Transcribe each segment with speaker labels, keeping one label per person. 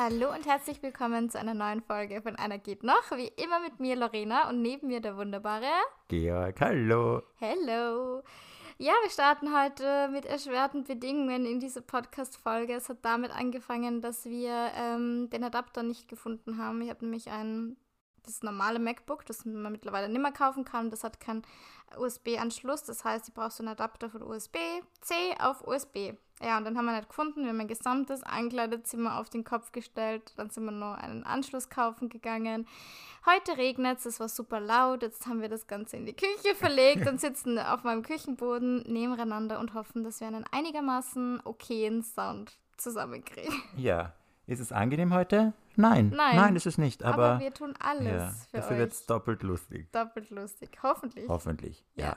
Speaker 1: Hallo und herzlich willkommen zu einer neuen Folge von Einer geht noch. Wie immer mit mir Lorena und neben mir der wunderbare
Speaker 2: Georg. Hallo.
Speaker 1: Hello. Ja, wir starten heute mit erschwerten Bedingungen in diese Podcast-Folge. Es hat damit angefangen, dass wir ähm, den Adapter nicht gefunden haben. Ich habe nämlich ein das normale MacBook, das man mittlerweile nicht mehr kaufen kann. Das hat keinen USB-Anschluss. Das heißt, ich brauche so einen Adapter von USB-C auf USB. Ja, und dann haben wir nicht gefunden. Wir haben ein gesamtes Ankleidezimmer auf den Kopf gestellt. Dann sind wir noch einen Anschluss kaufen gegangen. Heute regnet es, es war super laut. Jetzt haben wir das Ganze in die Küche verlegt und sitzen auf meinem Küchenboden nebeneinander und hoffen, dass wir einen einigermaßen okayen Sound zusammenkriegen.
Speaker 2: Ja. Ist es angenehm heute? Nein.
Speaker 1: Nein.
Speaker 2: Nein, ist es nicht. Aber,
Speaker 1: Aber wir tun alles
Speaker 2: ja,
Speaker 1: für
Speaker 2: dafür wird es doppelt lustig.
Speaker 1: Doppelt lustig. Hoffentlich.
Speaker 2: Hoffentlich. Ja.
Speaker 1: Ja.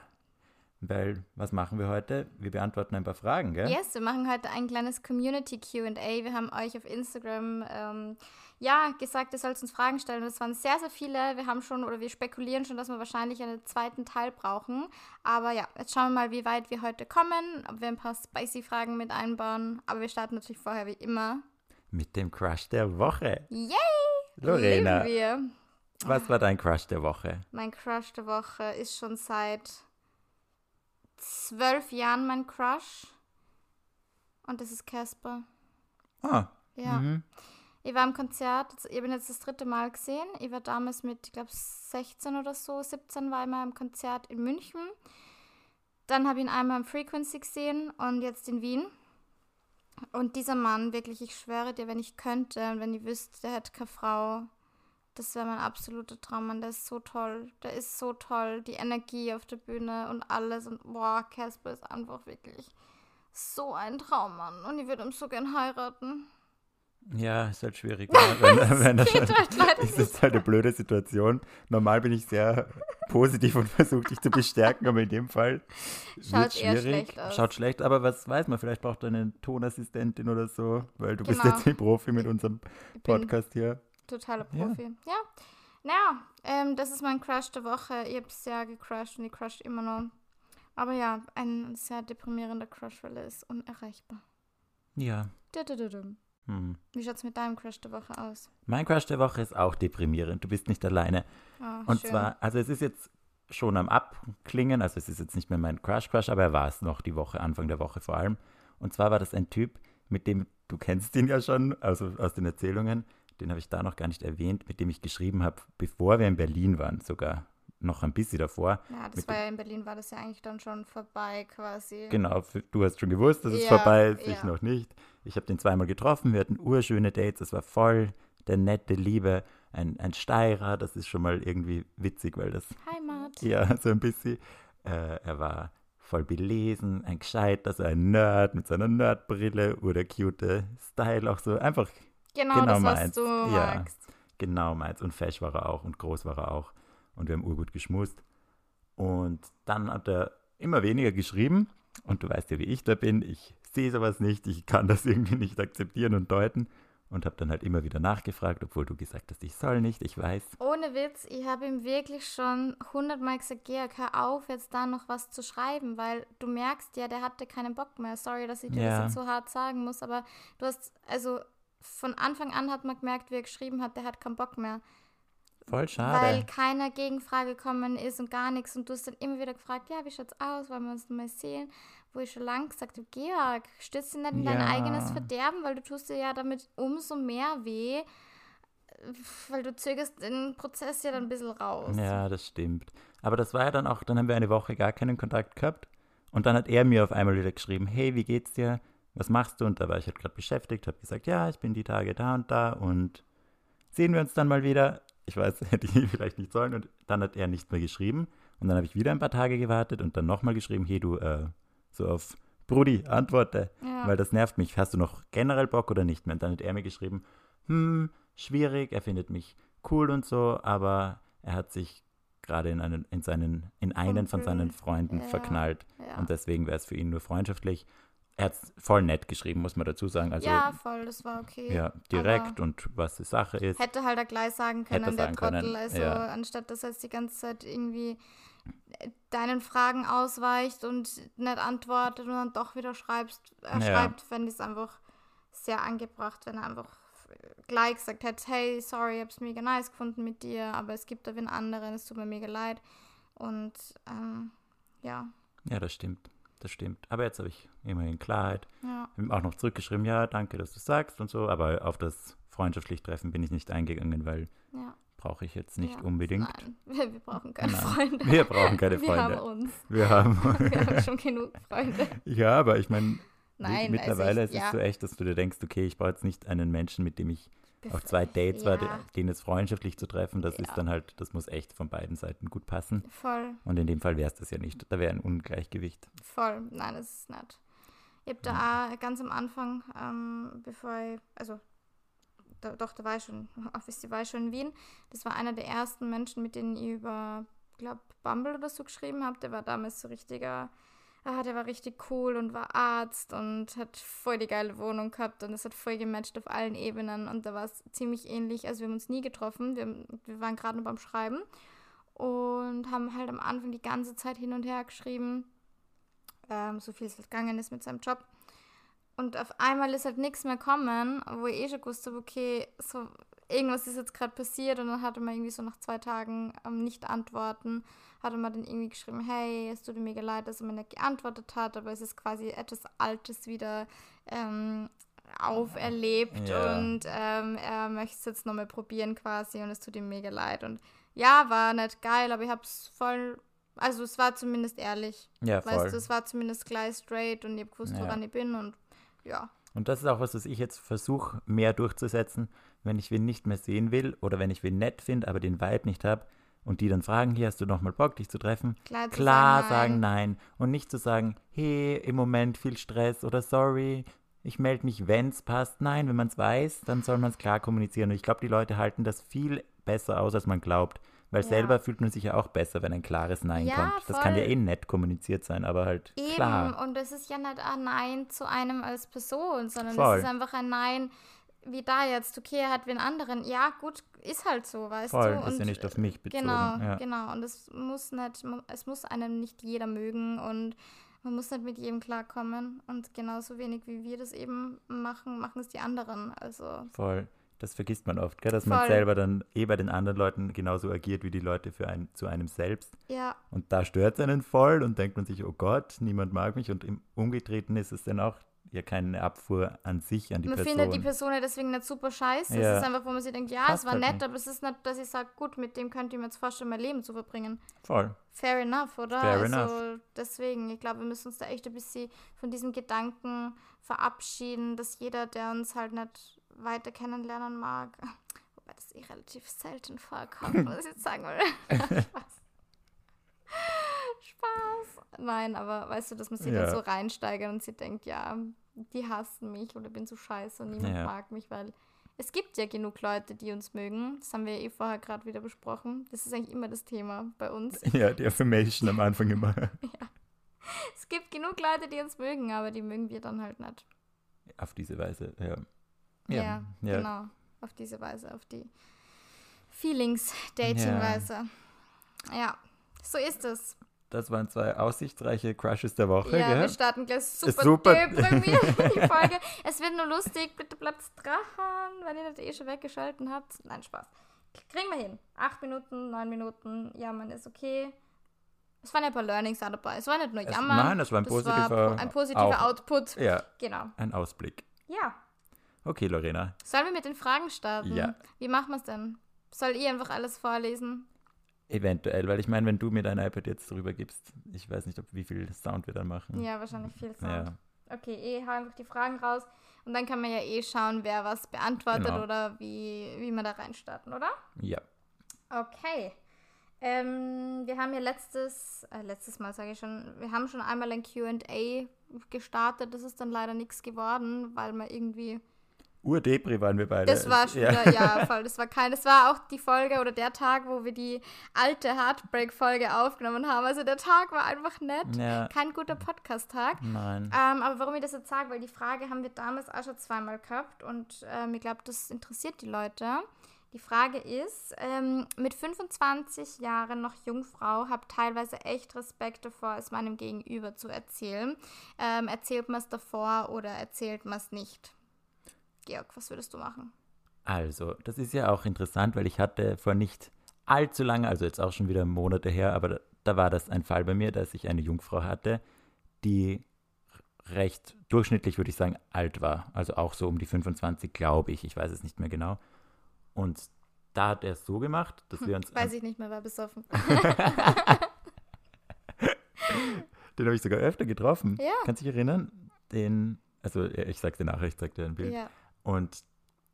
Speaker 2: Weil, was machen wir heute? Wir beantworten ein paar Fragen, gell?
Speaker 1: Yes, wir machen heute ein kleines Community QA. Wir haben euch auf Instagram ähm, ja gesagt, ihr sollt uns Fragen stellen. Das waren sehr, sehr viele. Wir haben schon oder wir spekulieren schon, dass wir wahrscheinlich einen zweiten Teil brauchen. Aber ja, jetzt schauen wir mal, wie weit wir heute kommen, ob wir ein paar spicy Fragen mit einbauen. Aber wir starten natürlich vorher wie immer.
Speaker 2: Mit dem Crush der Woche.
Speaker 1: Yay!
Speaker 2: Lorena, was war dein Crush der Woche?
Speaker 1: Mein Crush der Woche ist schon seit zwölf Jahren mein Crush. Und das ist Casper.
Speaker 2: Ah,
Speaker 1: Ja.
Speaker 2: mhm.
Speaker 1: Ich war im Konzert, ich ihn jetzt das dritte Mal gesehen. Ich war damals mit, ich glaube, 16 oder so, 17 war ich mal im Konzert in München. Dann habe ich ihn einmal im Frequency gesehen und jetzt in Wien. Und dieser Mann, wirklich, ich schwöre dir, wenn ich könnte und wenn ich wüsste, der hätte keine Frau, das wäre mein absoluter Traummann. Der ist so toll. Der ist so toll. Die Energie auf der Bühne und alles. Und boah, Casper ist einfach wirklich so ein Traummann. Und ich würde ihn so gern heiraten.
Speaker 2: Ja, ist halt schwierig. Wenn, wenn, wenn schon,
Speaker 1: halt leider
Speaker 2: ist halt eine blöde Situation. Normal bin ich sehr positiv und versuche dich zu bestärken, aber in dem Fall
Speaker 1: Schaut
Speaker 2: schwierig.
Speaker 1: schlecht aus.
Speaker 2: Schaut schlecht, aber was weiß man, vielleicht braucht er eine Tonassistentin oder so, weil du bist
Speaker 1: Genau.
Speaker 2: jetzt ein Profi mit unserem Podcast hier.
Speaker 1: totaler
Speaker 2: Ja.
Speaker 1: Profi. Ja. Naja, ähm, das ist mein Crush der Woche. Ich habe sehr gecrushed und ich crush immer noch. Aber ja, ein sehr deprimierender Crush, weil er ist unerreichbar.
Speaker 2: Ja.
Speaker 1: Dudududum.
Speaker 2: Hm.
Speaker 1: Wie schaut's mit deinem Crush der Woche aus?
Speaker 2: Mein Crush der Woche ist auch deprimierend. Du bist nicht alleine.
Speaker 1: Ah,
Speaker 2: Und
Speaker 1: schön.
Speaker 2: zwar, also es ist jetzt schon am Abklingen, also es ist jetzt nicht mehr mein Crush-Crush, aber er war es noch die Woche, Anfang der Woche vor allem. Und zwar war das ein Typ, mit dem, du kennst ihn ja schon, also aus den Erzählungen, den habe ich da noch gar nicht erwähnt, mit dem ich geschrieben habe, bevor wir in Berlin waren, sogar noch ein bisschen davor.
Speaker 1: Ja, das war ja in Berlin, war das ja eigentlich dann schon vorbei quasi.
Speaker 2: Genau, du hast schon gewusst, dass es
Speaker 1: Ja,
Speaker 2: vorbei ist, ich
Speaker 1: ja.
Speaker 2: noch nicht. Ich habe den zweimal getroffen, wir hatten urschöne Dates, es war voll der nette Liebe, ein, ein Steirer, das ist schon mal irgendwie witzig, weil das
Speaker 1: Heimat.
Speaker 2: Ja, so ein bisschen. Äh, er war voll belesen, ein gescheiter, so ein Nerd mit seiner Nerdbrille oder cute Style, auch so einfach
Speaker 1: Genau,
Speaker 2: Genau
Speaker 1: das, was
Speaker 2: meins.
Speaker 1: du
Speaker 2: Ja.
Speaker 1: magst.
Speaker 2: genau meins. Und fesch war er auch und groß war er auch. Und wir haben urgut geschmust. Und dann hat er immer weniger geschrieben. Und du weißt ja, wie ich da bin. Ich sehe sowas nicht. Ich kann das irgendwie nicht akzeptieren und deuten. Und habe dann halt immer wieder nachgefragt, obwohl du gesagt hast, ich soll nicht, ich weiß.
Speaker 1: Ohne Witz, ich habe ihm wirklich schon hundertmal gesagt, Georg, hör auf, jetzt da noch was zu schreiben, weil du merkst ja, der hatte keinen Bock mehr. Sorry, dass ich dir
Speaker 2: Ja.
Speaker 1: das jetzt so hart sagen muss, aber du hast, also von Anfang an hat man gemerkt, wie er geschrieben hat, der hat keinen Bock mehr.
Speaker 2: Voll schade.
Speaker 1: Weil keine Gegenfrage gekommen ist und gar nichts. Und du hast dann immer wieder gefragt, ja, wie schaut's aus, wollen wir uns mal sehen? Wo ich schon lange gesagt habe, Georg, stürzt dich nicht in dein
Speaker 2: Ja.
Speaker 1: eigenes Verderben, weil du tust dir ja damit umso mehr weh, weil du zögerst den Prozess ja dann ein bisschen raus.
Speaker 2: Ja, das stimmt. Aber das war ja dann auch, dann haben wir eine Woche gar keinen Kontakt gehabt. Und dann hat er mir auf einmal wieder geschrieben, hey, wie geht's dir? Was machst du? Und da war ich halt gerade beschäftigt, habe gesagt, ja, ich bin die Tage da und da und sehen wir uns dann mal wieder. Ich weiß, hätte ich vielleicht nicht sollen. Und dann hat er nicht mehr geschrieben. Und dann habe ich wieder ein paar Tage gewartet und dann nochmal geschrieben, hey, du, äh, so auf Brudi, antworte.
Speaker 1: Ja.
Speaker 2: Weil das nervt mich. Hast du noch generell Bock oder nicht mehr? Und dann hat er mir geschrieben, hm, schwierig, er findet mich cool und so, aber er hat sich gerade in einen, in seinen, in einen von seinen Freunden
Speaker 1: Ja,
Speaker 2: verknallt.
Speaker 1: ja.
Speaker 2: Und deswegen wäre es für ihn nur freundschaftlich. Er hat es voll nett geschrieben, muss man dazu sagen. Also
Speaker 1: ja, voll, das war okay.
Speaker 2: ja, direkt
Speaker 1: Aber
Speaker 2: und was die Sache ist.
Speaker 1: hätte halt auch gleich sagen können,
Speaker 2: Hätte
Speaker 1: der
Speaker 2: sagen
Speaker 1: Trottel.
Speaker 2: können,
Speaker 1: Also
Speaker 2: ja.
Speaker 1: anstatt dass er jetzt die ganze Zeit irgendwie äh, deinen Fragen ausweicht und nicht antwortet und dann doch wieder schreibst, äh,
Speaker 2: Ja.
Speaker 1: schreibt, fände ich es einfach sehr angebracht, wenn er einfach gleich gesagt hätte, hey, sorry, ich habe es mega nice gefunden mit dir, aber es gibt da wen anderen, es tut mir mega leid. Und ähm, ja.
Speaker 2: Ja, das stimmt. Das stimmt. Aber jetzt habe ich immerhin Klarheit.
Speaker 1: Ja.
Speaker 2: Ich habe auch noch zurückgeschrieben, ja, danke, dass du sagst und so, aber auf das freundschaftlich Treffen bin ich nicht eingegangen, weil
Speaker 1: Ja.
Speaker 2: brauche ich jetzt nicht
Speaker 1: ja.
Speaker 2: unbedingt.
Speaker 1: Nein, wir, wir brauchen keine
Speaker 2: Nein.
Speaker 1: Freunde.
Speaker 2: Wir brauchen keine
Speaker 1: Wir
Speaker 2: Freunde.
Speaker 1: haben uns.
Speaker 2: Wir haben.
Speaker 1: Wir haben schon genug Freunde.
Speaker 2: ja, aber ich meine, mittlerweile
Speaker 1: also ich,
Speaker 2: ist
Speaker 1: ja,
Speaker 2: es so echt, dass du dir denkst, okay, ich brauche jetzt nicht einen Menschen, mit dem ich auf zwei Dates
Speaker 1: ja,
Speaker 2: war, den jetzt freundschaftlich zu treffen. Das
Speaker 1: Ja.
Speaker 2: ist dann halt, das muss echt von beiden Seiten gut passen.
Speaker 1: Voll,
Speaker 2: Und in dem Fall wäre es das ja nicht. Da wäre ein Ungleichgewicht.
Speaker 1: voll. Nein, das ist nicht. Ich habe da auch ganz am Anfang, ähm, bevor ich, also da, doch, da war ich schon, auf Festival schon in Wien. Das war einer der ersten Menschen, mit denen ich über, glaube Bumble oder so geschrieben habe. Der war damals so richtiger, ah, der war richtig cool und war Arzt und hat voll die geile Wohnung gehabt und es hat voll gematcht auf allen Ebenen und da war es ziemlich ähnlich. Also wir haben uns nie getroffen, wir, wir waren gerade nur beim Schreiben und haben halt am Anfang die ganze Zeit hin und her geschrieben, ähm, so viel es halt gegangen ist mit seinem Job. Und auf einmal ist halt nichts mehr kommen, wo ich eh schon gewusst habe, okay, so irgendwas ist jetzt gerade passiert und dann hatte man irgendwie so nach zwei Tagen ähm, nicht antworten, hatte man dann irgendwie geschrieben, hey, es tut mir mega leid, dass er mir nicht geantwortet hat, aber es ist quasi etwas Altes wieder ähm, auferlebt
Speaker 2: Ja.
Speaker 1: und ähm, er möchte es jetzt nochmal probieren quasi und es tut ihm mega leid. Und ja, war nicht geil, aber ich hab's voll, also es war zumindest ehrlich.
Speaker 2: Ja, voll.
Speaker 1: Weißt du, es war zumindest gleich straight und ich hab gewusst,
Speaker 2: Ja.
Speaker 1: woran ich bin und ja.
Speaker 2: Und das ist auch was, was ich jetzt versuche, mehr durchzusetzen, wenn ich wen nicht mehr sehen will oder wenn ich wen nett finde, aber den Vibe nicht habe und die dann fragen, hier hast du nochmal Bock, dich zu treffen,
Speaker 1: Klar, zu
Speaker 2: klar
Speaker 1: sagen,
Speaker 2: sagen
Speaker 1: nein.
Speaker 2: nein und nicht zu sagen, hey, im Moment viel Stress oder sorry, ich melde mich, wenn es passt. Nein, wenn man es weiß, dann soll man es klar kommunizieren. Und ich glaube, die Leute halten das viel besser aus, als man glaubt. Weil
Speaker 1: Ja.
Speaker 2: selber fühlt man sich ja auch besser, wenn ein klares Nein
Speaker 1: Ja,
Speaker 2: kommt. Das kann ja eh nett kommuniziert sein, aber halt
Speaker 1: Eben,
Speaker 2: klar.
Speaker 1: und es ist ja nicht ein Nein zu einem als Person, sondern es ist einfach ein Nein, wie da jetzt, okay, er hat wen anderen. Ja, gut, ist halt so, weißt
Speaker 2: Voll,
Speaker 1: du.
Speaker 2: ist ja nicht auf mich bezogen.
Speaker 1: Genau,
Speaker 2: ja.
Speaker 1: genau. Und es muss nicht, es muss einem nicht jeder mögen und man muss nicht mit jedem klarkommen. Und genauso wenig wie wir das eben machen, machen es die anderen. Also,
Speaker 2: Voll. Das vergisst man oft, gell? dass man
Speaker 1: Voll.
Speaker 2: selber dann eh bei den anderen Leuten genauso agiert wie die Leute für ein, zu einem selbst.
Speaker 1: ja,
Speaker 2: Und da stört es einen voll und denkt man sich, oh Gott, niemand mag mich. Und im Umgetreten ist es dann auch ja keine Abfuhr an sich, an die
Speaker 1: man
Speaker 2: Person.
Speaker 1: findet die Person ja deswegen nicht super scheiße.
Speaker 2: Ja.
Speaker 1: Es ist einfach, wo man sich denkt, ja,
Speaker 2: Passt
Speaker 1: es war
Speaker 2: halt
Speaker 1: nett,
Speaker 2: nicht.
Speaker 1: aber es ist nicht, dass ich sage, gut, mit dem könnte ich mir jetzt vorstellen, mein Leben zu verbringen.
Speaker 2: Voll.
Speaker 1: Fair enough, oder?
Speaker 2: Fair
Speaker 1: also
Speaker 2: enough.
Speaker 1: deswegen, ich glaube, wir müssen uns da echt ein bisschen von diesem Gedanken verabschieden, dass jeder, der uns halt nicht weiter kennenlernen mag, wobei das eh relativ selten vorkommt, was ich jetzt sagen will. Spaß. Spaß. Nein, aber weißt du, dass man sich
Speaker 2: Ja.
Speaker 1: dann so reinsteigert und sie denkt, ja, die hassen mich oder bin so scheiße und niemand
Speaker 2: Ja.
Speaker 1: mag mich, weil es gibt ja genug Leute, die uns mögen. Das haben wir eh vorher gerade wieder besprochen. Das ist eigentlich immer das Thema bei uns.
Speaker 2: Ja, die Affirmation am Anfang immer.
Speaker 1: Es gibt genug Leute, die uns mögen, aber die mögen wir dann halt nicht.
Speaker 2: Auf diese Weise, ja.
Speaker 1: Ja,
Speaker 2: Ja, ja.
Speaker 1: genau. Auf diese Weise, auf die Feelings-Dating-Weise. Ja. so ist es.
Speaker 2: Das waren zwei aussichtsreiche Crushes der Woche,
Speaker 1: Ja, wir
Speaker 2: gell?
Speaker 1: starten gleich super,
Speaker 2: super.
Speaker 1: deprimiert in die Folge. Es wird nur lustig, bitte bleibt dran, wenn ihr das eh schon weggeschalten habt. Nein, Spaß. Kriegen wir hin. Acht Minuten, neun Minuten, jammern ist okay. Es waren ja ein paar Learnings auch dabei. Es war nicht nur
Speaker 2: Es-
Speaker 1: jammern.
Speaker 2: nein, es war ein
Speaker 1: das
Speaker 2: positiver
Speaker 1: war ein positiver
Speaker 2: auch-
Speaker 1: Output.
Speaker 2: Ja,
Speaker 1: Genau.
Speaker 2: ein Ausblick.
Speaker 1: Ja.
Speaker 2: Okay, Lorena.
Speaker 1: Sollen wir mit den Fragen starten?
Speaker 2: Ja.
Speaker 1: Wie machen wir es denn? Soll ich einfach alles vorlesen?
Speaker 2: Eventuell, weil ich meine, wenn du mir dein iPad jetzt drüber gibst, ich weiß nicht, ob, wie viel Sound wir dann machen.
Speaker 1: Ja, wahrscheinlich viel Sound.
Speaker 2: Ja.
Speaker 1: Okay, eh, hau einfach die Fragen raus. Und dann kann man ja eh schauen, wer was beantwortet
Speaker 2: Genau.
Speaker 1: oder wie, wie wir da reinstarten, oder?
Speaker 2: ja.
Speaker 1: Okay. Ähm, wir haben ja letztes, äh, letztes Mal sage ich schon, wir haben schon einmal ein QA gestartet. Das ist dann leider nichts geworden, weil man irgendwie.
Speaker 2: Urdepri waren wir beide.
Speaker 1: Das war schon
Speaker 2: ja.
Speaker 1: wieder, ja, voll. Das war kein, das war auch die Folge oder der Tag, wo wir die alte Heartbreak-Folge aufgenommen haben. Also der Tag war einfach nett.
Speaker 2: Ja,
Speaker 1: Kein guter Podcast-Tag.
Speaker 2: nein.
Speaker 1: Ähm, aber warum ich das jetzt sage, weil die Frage haben wir damals auch schon zweimal gehabt und ähm, ich glaube, das interessiert die Leute. Die Frage ist, ähm, mit 25 Jahren noch Jungfrau, habe teilweise echt Respekt davor, es meinem Gegenüber zu erzählen. Ähm, erzählt man es davor oder erzählt man es nicht? Georg, was würdest du machen?
Speaker 2: Also, das ist ja auch interessant, weil ich hatte vor nicht allzu lange, also jetzt auch schon wieder Monate her, aber da, da war das ein Fall bei mir, dass ich eine Jungfrau hatte, die recht durchschnittlich, würde ich sagen, alt war. Also auch so um die 25, glaube ich. Ich weiß es nicht mehr genau. Und da hat er es so gemacht, dass wir uns.
Speaker 1: Weiß ich nicht mehr, war besoffen.
Speaker 2: Den habe ich sogar öfter getroffen.
Speaker 1: Ja.
Speaker 2: Kannst du dich erinnern? Den, also ich sag dir nachher, ich zeig dir ein Bild.
Speaker 1: ja.
Speaker 2: Und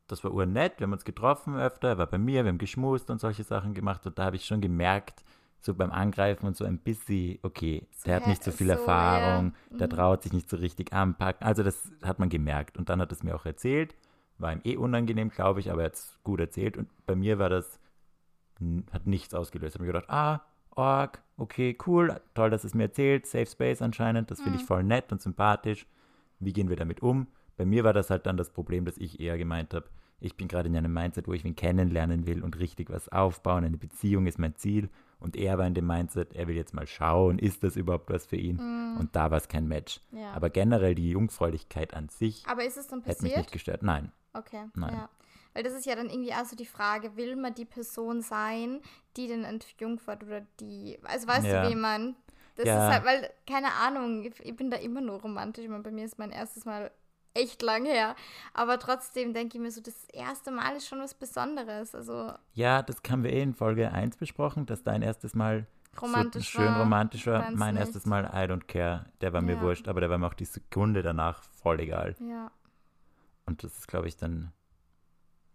Speaker 2: das war urnett, wir haben uns getroffen öfter, er war bei mir, wir haben geschmust und solche Sachen gemacht und da habe ich schon gemerkt, so beim Angreifen und so ein bisschen, okay,
Speaker 1: So
Speaker 2: der hat nicht so viel
Speaker 1: so,
Speaker 2: Erfahrung,
Speaker 1: ja.
Speaker 2: der
Speaker 1: Mhm.
Speaker 2: traut sich nicht so richtig anpacken. Also das hat man gemerkt und dann hat es mir auch erzählt, war ihm eh unangenehm, glaube ich, aber er hat es gut erzählt und bei mir war das, hat nichts ausgelöst. Ich habe mir gedacht, ah, Org, okay, cool, toll, dass es mir erzählt, Safe Space anscheinend, das finde ich
Speaker 1: Mhm.
Speaker 2: voll nett und sympathisch. Wie gehen wir damit um? Bei mir war das halt dann das Problem, dass ich eher gemeint habe, ich bin gerade in einem Mindset, wo ich ihn kennenlernen will und richtig was aufbauen. Eine Beziehung ist mein Ziel. Und er war in dem Mindset, er will jetzt mal schauen, ist das überhaupt was für ihn?
Speaker 1: Mhm.
Speaker 2: Und da war es kein Match.
Speaker 1: ja.
Speaker 2: Aber generell die Jungfräulichkeit an sich
Speaker 1: Aber ist es dann
Speaker 2: hätte mich
Speaker 1: passiert?
Speaker 2: nicht gestört. Nein.
Speaker 1: Okay,
Speaker 2: Nein.
Speaker 1: ja. Weil das ist ja dann irgendwie auch so die Frage, will man die Person sein, die den entjungfert oder die, also weißt
Speaker 2: Ja.
Speaker 1: du, wie man, das
Speaker 2: Ja.
Speaker 1: ist halt, weil, keine Ahnung, ich, ich bin da immer nur romantisch, ich meine, bei mir ist mein erstes Mal echt lang her, aber trotzdem denke ich mir so, das erste Mal ist schon was Besonderes, also
Speaker 2: Ja, das haben wir eh in Folge 1 besprochen, dass dein erstes Mal
Speaker 1: romantisch
Speaker 2: so schön
Speaker 1: war,
Speaker 2: romantisch war. Mein
Speaker 1: nicht.
Speaker 2: erstes Mal I don't care. Der war mir
Speaker 1: Ja.
Speaker 2: wurscht, aber der war mir auch die Sekunde danach voll egal.
Speaker 1: Ja,
Speaker 2: Und das ist, glaube ich, dann,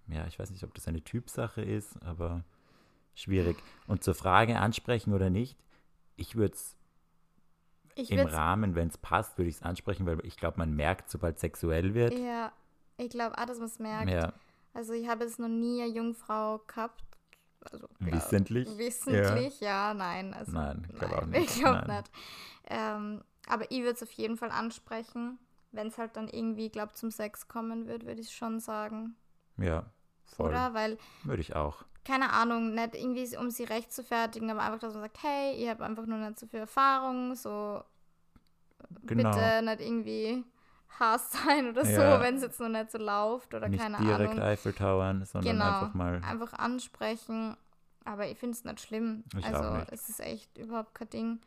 Speaker 2: ja, ich weiß nicht, ob das eine Typsache ist, aber schwierig. Und zur Frage ansprechen oder nicht, ich würde es
Speaker 1: ich
Speaker 2: im Rahmen, wenn es passt, würde ich es ansprechen, weil ich glaube, man merkt, sobald sexuell wird.
Speaker 1: ja, ich glaube auch, dass man es merkt.
Speaker 2: Ja,
Speaker 1: Also ich habe jetzt noch nie eine Jungfrau gehabt. Also, glaub-
Speaker 2: Wissentlich?
Speaker 1: Wissentlich, ja, nein. Also,
Speaker 2: Nein, ich glaub auch
Speaker 1: nein,
Speaker 2: nicht.
Speaker 1: Ich glaube
Speaker 2: Nein.
Speaker 1: nicht. Ähm, aber ich würde es auf jeden Fall ansprechen. Wenn es halt dann irgendwie, glaube zum Sex kommen wird, würde ich schon sagen.
Speaker 2: ja, voll.
Speaker 1: Oder? Weil,
Speaker 2: Würde ich auch.
Speaker 1: keine Ahnung, nicht irgendwie, um sie recht zu fertigen, aber einfach, dass man sagt, hey, ihr habt einfach nur nicht so viel Erfahrung, so
Speaker 2: Genau.
Speaker 1: bitte nicht irgendwie Hass sein oder so,
Speaker 2: Ja.
Speaker 1: wenn es jetzt noch nicht so läuft oder
Speaker 2: nicht
Speaker 1: keine
Speaker 2: direkt
Speaker 1: Ahnung.
Speaker 2: Eiffel towern, sondern
Speaker 1: Genau.
Speaker 2: einfach mal.
Speaker 1: einfach ansprechen. Aber ich finde es nicht schlimm.
Speaker 2: Ich
Speaker 1: also es ist echt überhaupt kein Ding.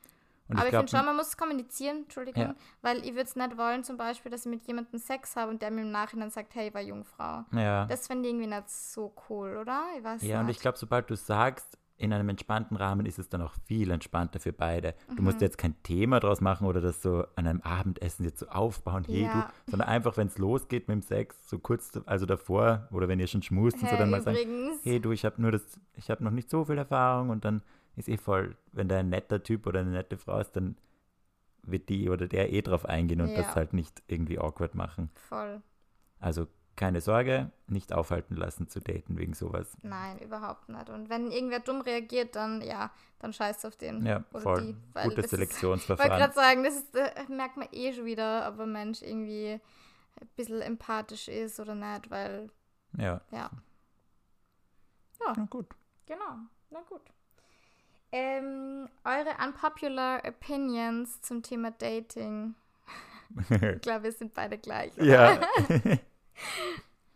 Speaker 2: Und
Speaker 1: Aber
Speaker 2: ich
Speaker 1: ich finde schon, man muss es kommunizieren, Entschuldigung,
Speaker 2: Ja.
Speaker 1: weil ich würde es nicht wollen, zum Beispiel, dass ich mit jemandem Sex habe und der mir im Nachhinein sagt, hey, ich war Jungfrau.
Speaker 2: ja.
Speaker 1: Das finde ich irgendwie nicht so cool, oder? Ich weiß
Speaker 2: Ja, und
Speaker 1: nicht.
Speaker 2: ich glaube, sobald du sagst, in einem entspannten Rahmen ist es dann auch viel entspannter für beide. Du
Speaker 1: Mhm.
Speaker 2: musst jetzt kein Thema draus machen oder das so an einem Abendessen jetzt so aufbauen, hey
Speaker 1: Ja.
Speaker 2: du, sondern einfach, wenn es losgeht mit dem Sex, so kurz, also davor oder wenn ihr schon schmust und so,
Speaker 1: hey,
Speaker 2: dann mal sagen,
Speaker 1: übrigens,
Speaker 2: hey du, ich habe nur das, ich habe noch nicht so viel Erfahrung und dann ist eh voll, wenn da ein netter Typ oder eine nette Frau ist, dann wird die oder der eh drauf eingehen und
Speaker 1: Ja.
Speaker 2: das halt nicht irgendwie awkward machen.
Speaker 1: voll.
Speaker 2: Also keine Sorge, nicht aufhalten lassen zu daten wegen sowas.
Speaker 1: Nein, überhaupt nicht. Und wenn irgendwer dumm reagiert, dann ja, dann scheiß auf den.
Speaker 2: Ja,
Speaker 1: oder
Speaker 2: voll.
Speaker 1: die. Weil
Speaker 2: Gutes
Speaker 1: ist- Ich wollte
Speaker 2: Selektionsverfahren.
Speaker 1: gerade sagen, das ist, äh, merkt man eh schon wieder, ob ein Mensch irgendwie ein bisschen empathisch ist oder nicht, weil,
Speaker 2: Ja.
Speaker 1: ja,
Speaker 2: Na gut.
Speaker 1: genau, na gut. Ähm, eure unpopular opinions zum Thema Dating. Ich glaube, wir sind beide gleich. Oder?
Speaker 2: ja.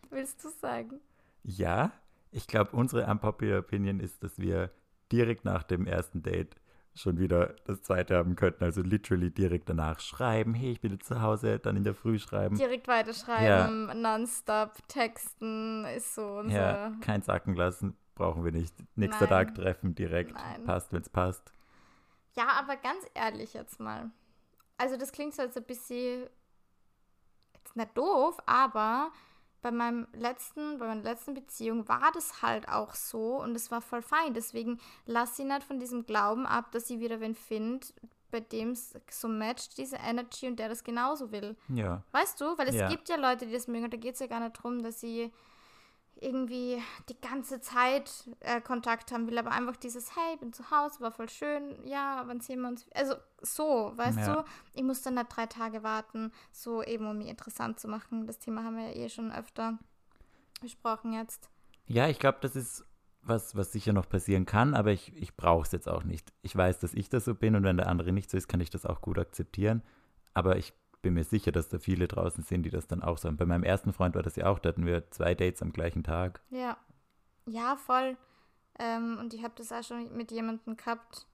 Speaker 1: Willst du sagen?
Speaker 2: ja, ich glaube, unsere unpopular Opinion ist, dass wir direkt nach dem ersten Date schon wieder das zweite haben könnten. Also literally direkt danach schreiben, hey, ich bin jetzt zu Hause, dann in der Früh schreiben.
Speaker 1: Direkt weiterschreiben, nonstop texten, ist so unser.
Speaker 2: Ja, kein Sacken lassen, brauchen wir nicht. Nächster
Speaker 1: Nein.
Speaker 2: Tag treffen direkt.
Speaker 1: Nein.
Speaker 2: Passt, wenn es passt.
Speaker 1: Ja, aber ganz ehrlich jetzt mal. Also das klingt so als ein bisschen jetzt nicht doof, aber bei meinem letzten, bei meiner letzten Beziehung war das halt auch so und es war voll fein. Deswegen lass sie nicht von diesem Glauben ab, dass sie wieder wen findet, bei dem es so matcht, diese Energy und der das genauso will.
Speaker 2: Ja,
Speaker 1: Weißt du? Weil es
Speaker 2: Ja.
Speaker 1: gibt ja Leute, die das mögen und da geht es ja gar nicht darum, dass sie irgendwie die ganze Zeit äh, Kontakt haben will, aber einfach dieses, hey, ich bin zu Hause, war voll schön, ja, wann sehen wir uns? Also so, weißt
Speaker 2: Ja.
Speaker 1: du? Ich muss dann nicht drei Tage warten, so eben, um mich interessant zu machen. Das Thema haben wir ja eh schon öfter besprochen jetzt.
Speaker 2: Ja, ich glaube, das ist was, was sicher noch passieren kann, aber ich, ich brauche es jetzt auch nicht. Ich weiß, dass ich das so bin und wenn der andere nicht so ist, kann ich das auch gut akzeptieren. Aber ich bin mir sicher, dass da viele draußen sind, die das dann auch sagen. Bei meinem ersten Freund war das ja auch, da hatten wir zwei Dates am gleichen Tag.
Speaker 1: Ja. Ja, voll. Ähm, und ich habe das auch schon mit jemandem gehabt.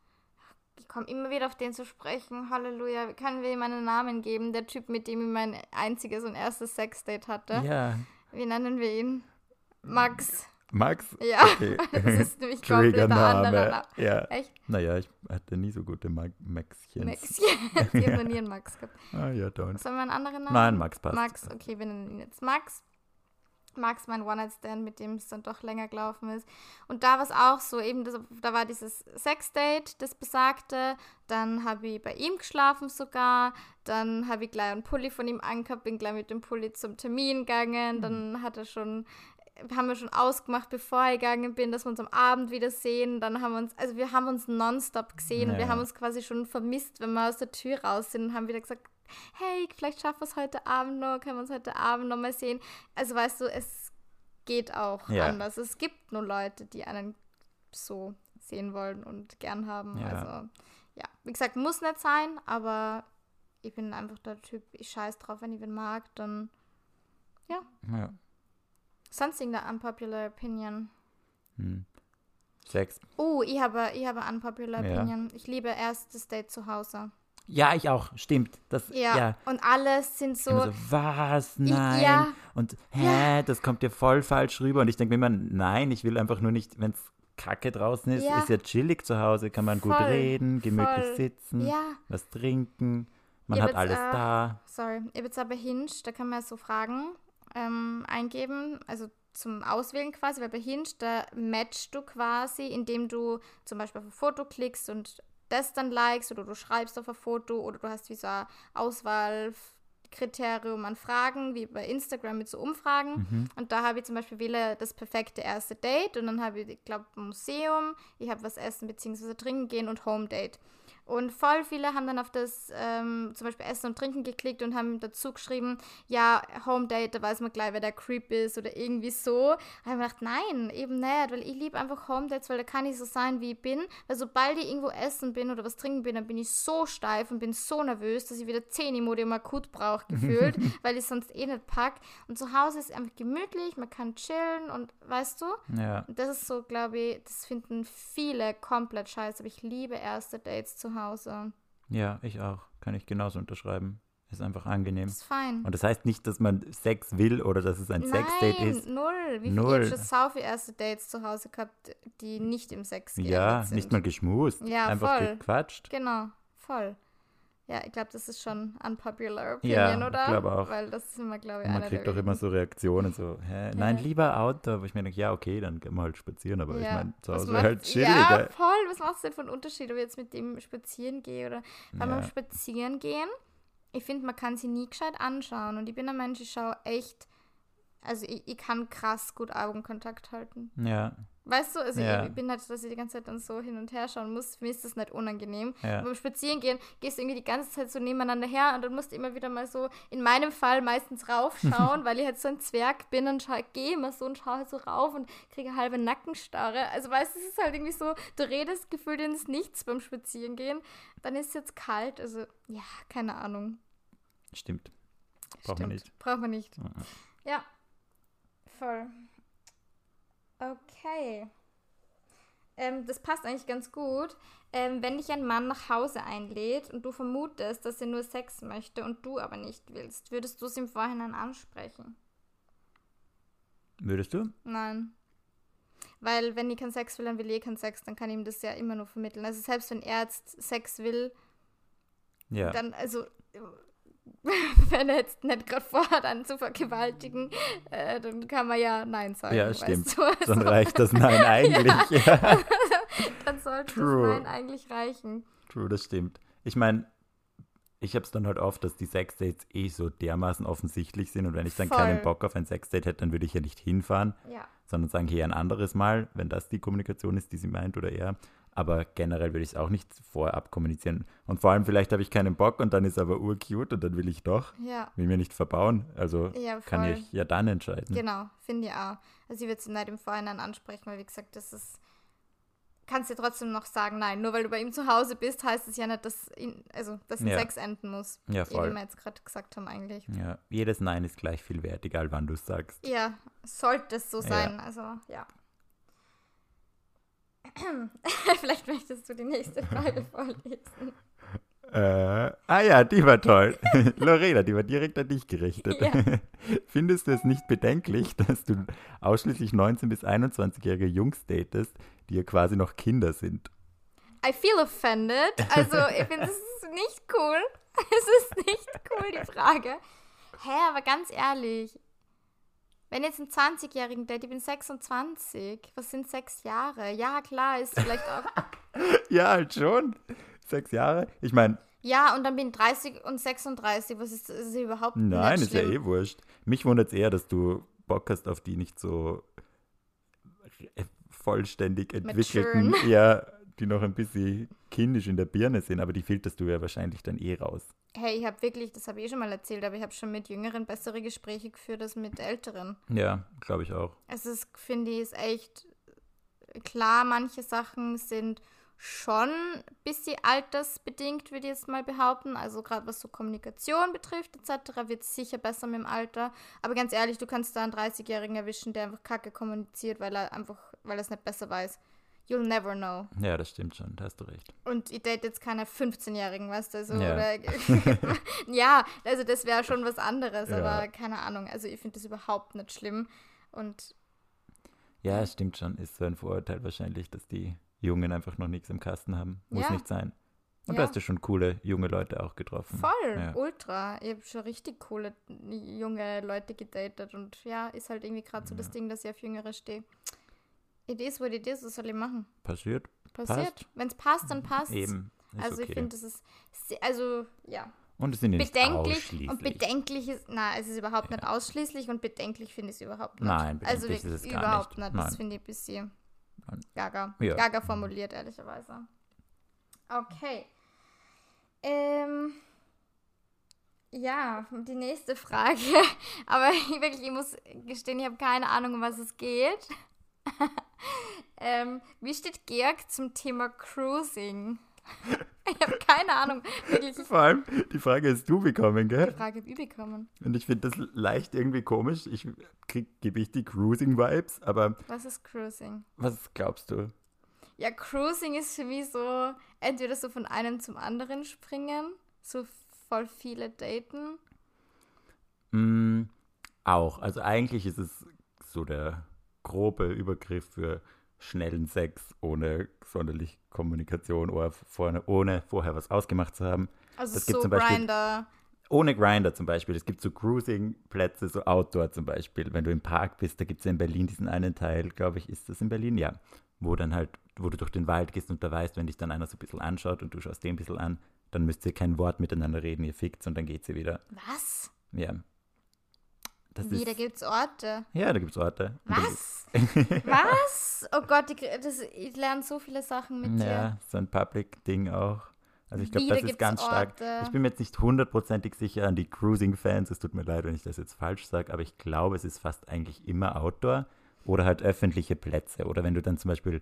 Speaker 1: Ich komme immer wieder auf den zu sprechen. Halleluja. Können wir ihm einen Namen geben? Der Typ, mit dem ich mein einziges und erstes Sexdate hatte.
Speaker 2: Ja.
Speaker 1: Wie nennen wir ihn? Max.
Speaker 2: Max?
Speaker 1: Ja,
Speaker 2: Okay.
Speaker 1: das ist nämlich komplett ein anderer.
Speaker 2: Ja.
Speaker 1: Echt?
Speaker 2: Naja, ich hatte nie so gute Ma Maxchens.
Speaker 1: Max. ich habe nie einen Max gehabt.
Speaker 2: Ah ja, don't.
Speaker 1: Sollen wir einen anderen Namen?
Speaker 2: Nein, Max passt.
Speaker 1: Max, okay, wir nennen ihn jetzt Max. Max, mein One-Night-Stand, mit dem es dann doch länger gelaufen ist. Und da war es auch so, eben, das, da war dieses Sex-Date, das besagte. Dann habe ich bei ihm geschlafen sogar. Dann habe ich gleich einen Pulli von ihm angehabt, bin gleich mit dem Pulli zum Termin gegangen. Dann hat er schon, haben wir schon ausgemacht, bevor ich gegangen bin, dass wir uns am Abend wiedersehen. Dann haben wir uns, also wir haben uns nonstop gesehen und wir
Speaker 2: Ja.
Speaker 1: haben uns quasi schon vermisst, wenn wir aus der Tür raus sind und haben wieder gesagt, hey, vielleicht schaffen wir es heute Abend noch, können wir uns heute Abend noch mal sehen. Also weißt du, es geht auch
Speaker 2: Ja.
Speaker 1: anders. Es gibt nur Leute, die einen so sehen wollen und gern haben.
Speaker 2: Ja.
Speaker 1: Also ja, wie gesagt, muss nicht sein, aber ich bin einfach der Typ, ich scheiß drauf, wenn ich wen mag, dann
Speaker 2: Ja.
Speaker 1: Sonst irgendeine unpopular opinion.
Speaker 2: Hm. Sex.
Speaker 1: Oh, ich habe, ich habe unpopular
Speaker 2: Ja.
Speaker 1: opinion. Ich liebe erstes Date zu Hause.
Speaker 2: Ja, ich auch. Stimmt. Das,
Speaker 1: Ja,
Speaker 2: ja.
Speaker 1: und alle sind so,
Speaker 2: so, was? Nein.
Speaker 1: ja.
Speaker 2: Und hä, das kommt dir voll falsch rüber. Und ich denke mir immer, nein, ich will einfach nur nicht, wenn es kacke draußen ist,
Speaker 1: Ja.
Speaker 2: ist ja chillig zu Hause, kann man gut
Speaker 1: Voll,
Speaker 2: reden, gemütlich
Speaker 1: voll.
Speaker 2: sitzen,
Speaker 1: ja,
Speaker 2: was trinken, man
Speaker 1: Ja,
Speaker 2: hat alles
Speaker 1: äh,
Speaker 2: da.
Speaker 1: Sorry, ich habe jetzt aber Hinge, da kann man so Fragen ähm, eingeben, also zum Auswählen quasi, weil bei Hinge, da matchst du quasi, indem du zum Beispiel auf ein Foto klickst und das dann likest oder du schreibst auf ein Foto oder du hast wie so ein Auswahlkriterium an Fragen, wie bei Instagram mit so Umfragen.
Speaker 2: Mhm.
Speaker 1: Und da habe ich zum Beispiel wähle das perfekte erste Date und dann habe ich, ich glaube, Museum, ich habe was essen bzw. trinken gehen und Home Date. Und voll viele haben dann auf das ähm, zum Beispiel Essen und Trinken geklickt und haben dazu geschrieben, ja, Home Date, da weiß man gleich, wer der Creep ist oder irgendwie so. Habe ich gedacht, nein, eben nicht, weil ich liebe einfach Home Dates, weil da kann ich so sein, wie ich bin. Weil sobald ich irgendwo essen bin oder was trinken bin, dann bin ich so steif und bin so nervös, dass ich wieder 10 Imodium akut brauche, gefühlt, weil ich sonst eh nicht pack. Und zu Hause ist es einfach gemütlich, man kann chillen und weißt du,
Speaker 2: Ja,
Speaker 1: und das ist so, glaube ich, das finden viele komplett scheiße, aber ich liebe erste Dates zu Hause.
Speaker 2: ja, ich auch. Kann ich genauso unterschreiben. Ist einfach angenehm.
Speaker 1: Ist fein.
Speaker 2: Und das heißt nicht, dass man Sex will oder dass es ein Sexdate
Speaker 1: Nein,
Speaker 2: ist.
Speaker 1: null. Wie
Speaker 2: Null.
Speaker 1: ich habe schon sau viele erste Dates zu Hause gehabt, die nicht im Sex geendet
Speaker 2: Ja,
Speaker 1: sind.
Speaker 2: nicht mal geschmust.
Speaker 1: Ja,
Speaker 2: einfach
Speaker 1: voll.
Speaker 2: gequatscht.
Speaker 1: Genau, voll. Ja, ich glaube, das ist schon unpopular
Speaker 2: Ja,
Speaker 1: opinion, oder?
Speaker 2: glaub auch.
Speaker 1: Weil das ist immer, glaube ich,
Speaker 2: Und man kriegt doch immer so Reaktionen, so, hä, nein,
Speaker 1: Ja.
Speaker 2: lieber Outdoor. Wo ich mir denke, ja, okay, dann gehen wir halt spazieren, aber ich
Speaker 1: Ja.
Speaker 2: meine, zu Hause halt chilliger.
Speaker 1: Ja, voll. Was macht es denn für einen Unterschied, ob ich jetzt mit dem spazieren gehe oder Beim
Speaker 2: Ja.
Speaker 1: Spazieren gehen, ich finde, man kann sie nie gescheit anschauen. Und ich bin ein Mensch, ich schaue echt, also ich, ich kann krass gut Augenkontakt halten.
Speaker 2: Ja,
Speaker 1: Weißt du, also
Speaker 2: Ja.
Speaker 1: ich, bin halt, dass ich die ganze Zeit dann so hin und her schauen muss. Mir ist das nicht unangenehm.
Speaker 2: ja.
Speaker 1: Beim Spazieren gehen gehst du irgendwie die ganze Zeit so nebeneinander her und dann musst du immer wieder mal so, in meinem Fall meistens raufschauen, weil ich halt so ein Zwerg bin und gehe immer so und schaue halt so rauf und kriege halbe Nackenstarre. Also weißt du, es ist halt irgendwie so, du redest gefühlt ins Nichts beim Spazierengehen. Dann ist es jetzt kalt, also ja, keine Ahnung.
Speaker 2: Stimmt. Braucht man nicht.
Speaker 1: Braucht man nicht.
Speaker 2: Mhm.
Speaker 1: Ja, voll. Okay. Ähm, das passt eigentlich ganz gut. Ähm, wenn dich ein Mann nach Hause einlädt und du vermutest, dass er nur Sex möchte und du aber nicht willst, würdest du es im Vorhinein ansprechen?
Speaker 2: Würdest du?
Speaker 1: Nein. Weil wenn ich keinen Sex will, dann will ich eh keinen Sex, dann kann ich ihm das ja immer nur vermitteln. Also selbst wenn er jetzt Sex will,
Speaker 2: Ja.
Speaker 1: dann, also, wenn er jetzt nicht gerade vorhat, einen zu vergewaltigen, äh, dann kann man ja Nein sagen.
Speaker 2: Ja,
Speaker 1: weißt
Speaker 2: stimmt.
Speaker 1: Du? Also,
Speaker 2: Dann reicht das Nein eigentlich. Ja.
Speaker 1: dann sollte
Speaker 2: True.
Speaker 1: das Nein eigentlich reichen.
Speaker 2: True, das stimmt. Ich meine, ich habe es dann halt oft, dass die Sexdates eh so dermaßen offensichtlich sind und wenn ich dann
Speaker 1: Voll.
Speaker 2: keinen Bock auf ein Sexdate hätte, dann würde ich ja nicht hinfahren,
Speaker 1: Ja.
Speaker 2: sondern sagen, hey, ein anderes Mal, wenn das die Kommunikation ist, die sie meint oder er. Aber generell würde ich es auch nicht vorab kommunizieren. Und vor allem, vielleicht habe ich keinen Bock und dann ist aber urcute und dann will ich doch.
Speaker 1: Ja.
Speaker 2: Will mir nicht verbauen. Also
Speaker 1: Ja,
Speaker 2: kann ich ja dann entscheiden.
Speaker 1: Genau, finde ich auch. Also ich würde es nicht im Vorhinein ansprechen, weil wie gesagt, das ist kannst du trotzdem noch sagen, nein. Nur weil du bei ihm zu Hause bist, heißt es ja nicht, dass, ihn, also, dass ein
Speaker 2: Ja.
Speaker 1: Sex enden muss.
Speaker 2: Ja,
Speaker 1: Wie
Speaker 2: voll.
Speaker 1: wir jetzt gerade gesagt haben eigentlich.
Speaker 2: Ja, jedes Nein ist gleich viel wert, egal wann du es sagst.
Speaker 1: Ja, sollte es so
Speaker 2: Ja.
Speaker 1: sein. Also, ja. Vielleicht möchtest du die nächste Frage vorlesen.
Speaker 2: Äh, ah ja, die war toll. Lorena, die war direkt an dich gerichtet.
Speaker 1: Ja.
Speaker 2: Findest du es nicht bedenklich, dass du ausschließlich 19- bis 21-jährige Jungs datest, die ja quasi noch Kinder sind?
Speaker 1: I feel offended. Also, ich finde, es ist nicht cool. Es ist nicht cool, die Frage. Hä, aber ganz ehrlich. Wenn jetzt ein 20-Jährigen Date, ich bin 26. Was sind sechs Jahre? Ja, klar, ist vielleicht auch.
Speaker 2: Ja, halt schon. Sechs Jahre? Ich meine,
Speaker 1: Ja, und dann bin ich 30 und 36. Was ist, ist überhaupt
Speaker 2: nein, ist ja
Speaker 1: schlimm.
Speaker 2: eh wurscht. Mich wundert es eher, dass du Bock hast auf die nicht so äh, vollständig entwickelten, ja, die noch ein bisschen kindisch in der Birne sind, aber die filterst du ja wahrscheinlich dann eh raus.
Speaker 1: Hey, ich habe wirklich, das habe ich eh schon mal erzählt, aber ich habe schon mit Jüngeren bessere Gespräche geführt als mit Älteren.
Speaker 2: Ja, glaube ich auch.
Speaker 1: Es ist, finde ich, ist echt klar, manche Sachen sind schon ein bisschen altersbedingt, würde ich jetzt mal behaupten. Also gerade was so Kommunikation betrifft etc. wird es sicher besser mit dem Alter. Aber ganz ehrlich, du kannst da einen 30-Jährigen erwischen, der einfach kacke kommuniziert, weil er einfach, weil er es nicht besser weiß. You'll never know.
Speaker 2: Ja, das stimmt schon, da hast du recht.
Speaker 1: Und ich date jetzt keine 15-Jährigen, weißt du? Also,
Speaker 2: Ja.
Speaker 1: Oder, ja, also das wäre schon was anderes,
Speaker 2: Ja.
Speaker 1: aber keine Ahnung. Also ich finde das überhaupt nicht schlimm. Und
Speaker 2: Ja, es stimmt schon, ist so ein Vorurteil wahrscheinlich, dass die Jungen einfach noch nichts im Kasten haben. Muss
Speaker 1: Ja.
Speaker 2: nicht sein. Und
Speaker 1: Ja.
Speaker 2: da hast du schon coole junge Leute auch getroffen.
Speaker 1: voll,
Speaker 2: Ja.
Speaker 1: ultra. Ich habe schon richtig coole junge Leute gedatet und ja, ist halt irgendwie gerade so das Ding, dass ich auf Jüngere stehe. It is what it is, was soll ich machen?
Speaker 2: Passiert?
Speaker 1: Passiert. Wenn es passt, dann passt
Speaker 2: Eben. Ist
Speaker 1: Also ich
Speaker 2: okay.
Speaker 1: finde, das ist, also ja,
Speaker 2: Und es sind ja nicht
Speaker 1: bedenklich
Speaker 2: ausschließlich.
Speaker 1: und bedenklich ist, na, es ist überhaupt nicht ausschließlich und bedenklich finde ich es überhaupt nicht.
Speaker 2: Nein,
Speaker 1: also wirklich
Speaker 2: ist es gar
Speaker 1: überhaupt
Speaker 2: nicht.
Speaker 1: nicht. Das
Speaker 2: Nein.
Speaker 1: finde ich ein bisschen
Speaker 2: Nein.
Speaker 1: gaga.
Speaker 2: Ja.
Speaker 1: Gaga formuliert, ehrlicherweise. Okay. Ähm, ja, die nächste Frage. Aber ich, wirklich, ich muss gestehen, ich habe keine Ahnung, um was es geht. ähm, wie steht Georg zum Thema Cruising? Ich habe keine Ahnung. Wirklich, ich
Speaker 2: Vor allem, die Frage hast du bekommen,
Speaker 1: die
Speaker 2: gell?
Speaker 1: Frage wie bekommen.
Speaker 2: Und ich finde das leicht irgendwie komisch. Ich gebe ich die Cruising-Vibes, aber
Speaker 1: Was ist Cruising?
Speaker 2: was glaubst du?
Speaker 1: Ja, Cruising ist für mich so, entweder so von einem zum anderen springen, so voll viele daten.
Speaker 2: Mm, auch. Also eigentlich ist es so der grobe Übergriff für schnellen Sex ohne sonderlich Kommunikation oder vorne, ohne vorher was ausgemacht zu haben.
Speaker 1: Also
Speaker 2: Das gibt
Speaker 1: so
Speaker 2: zum Beispiel-
Speaker 1: Grinder.
Speaker 2: Ohne Grinder zum Beispiel. Es gibt so Cruising-Plätze, so Outdoor zum Beispiel. Wenn du im Park bist, da gibt es ja in Berlin diesen einen Teil, glaube ich, ist das in Berlin? Ja. Wo dann halt, wo du durch den Wald gehst und da weißt, wenn dich dann einer so ein bisschen anschaut und du schaust den ein bisschen an, dann müsst ihr kein Wort miteinander reden, ihr fickt und dann geht sie wieder.
Speaker 1: Was?
Speaker 2: Ja. Das
Speaker 1: Wie, da
Speaker 2: ist,
Speaker 1: gibt's Orte.
Speaker 2: ja, da gibt es Orte.
Speaker 1: Was? Was? Oh Gott, ich, das, ich lerne so viele Sachen mit dir.
Speaker 2: Ja, so ein Public-Ding auch. Also ich glaube, das ist ganz stark.
Speaker 1: Orte.
Speaker 2: Ich bin mir jetzt nicht hundertprozentig sicher an die Cruising-Fans. Es tut mir leid, wenn ich das jetzt falsch sage, aber ich glaube, es ist fast eigentlich immer Outdoor oder halt öffentliche Plätze. Oder wenn du dann zum Beispiel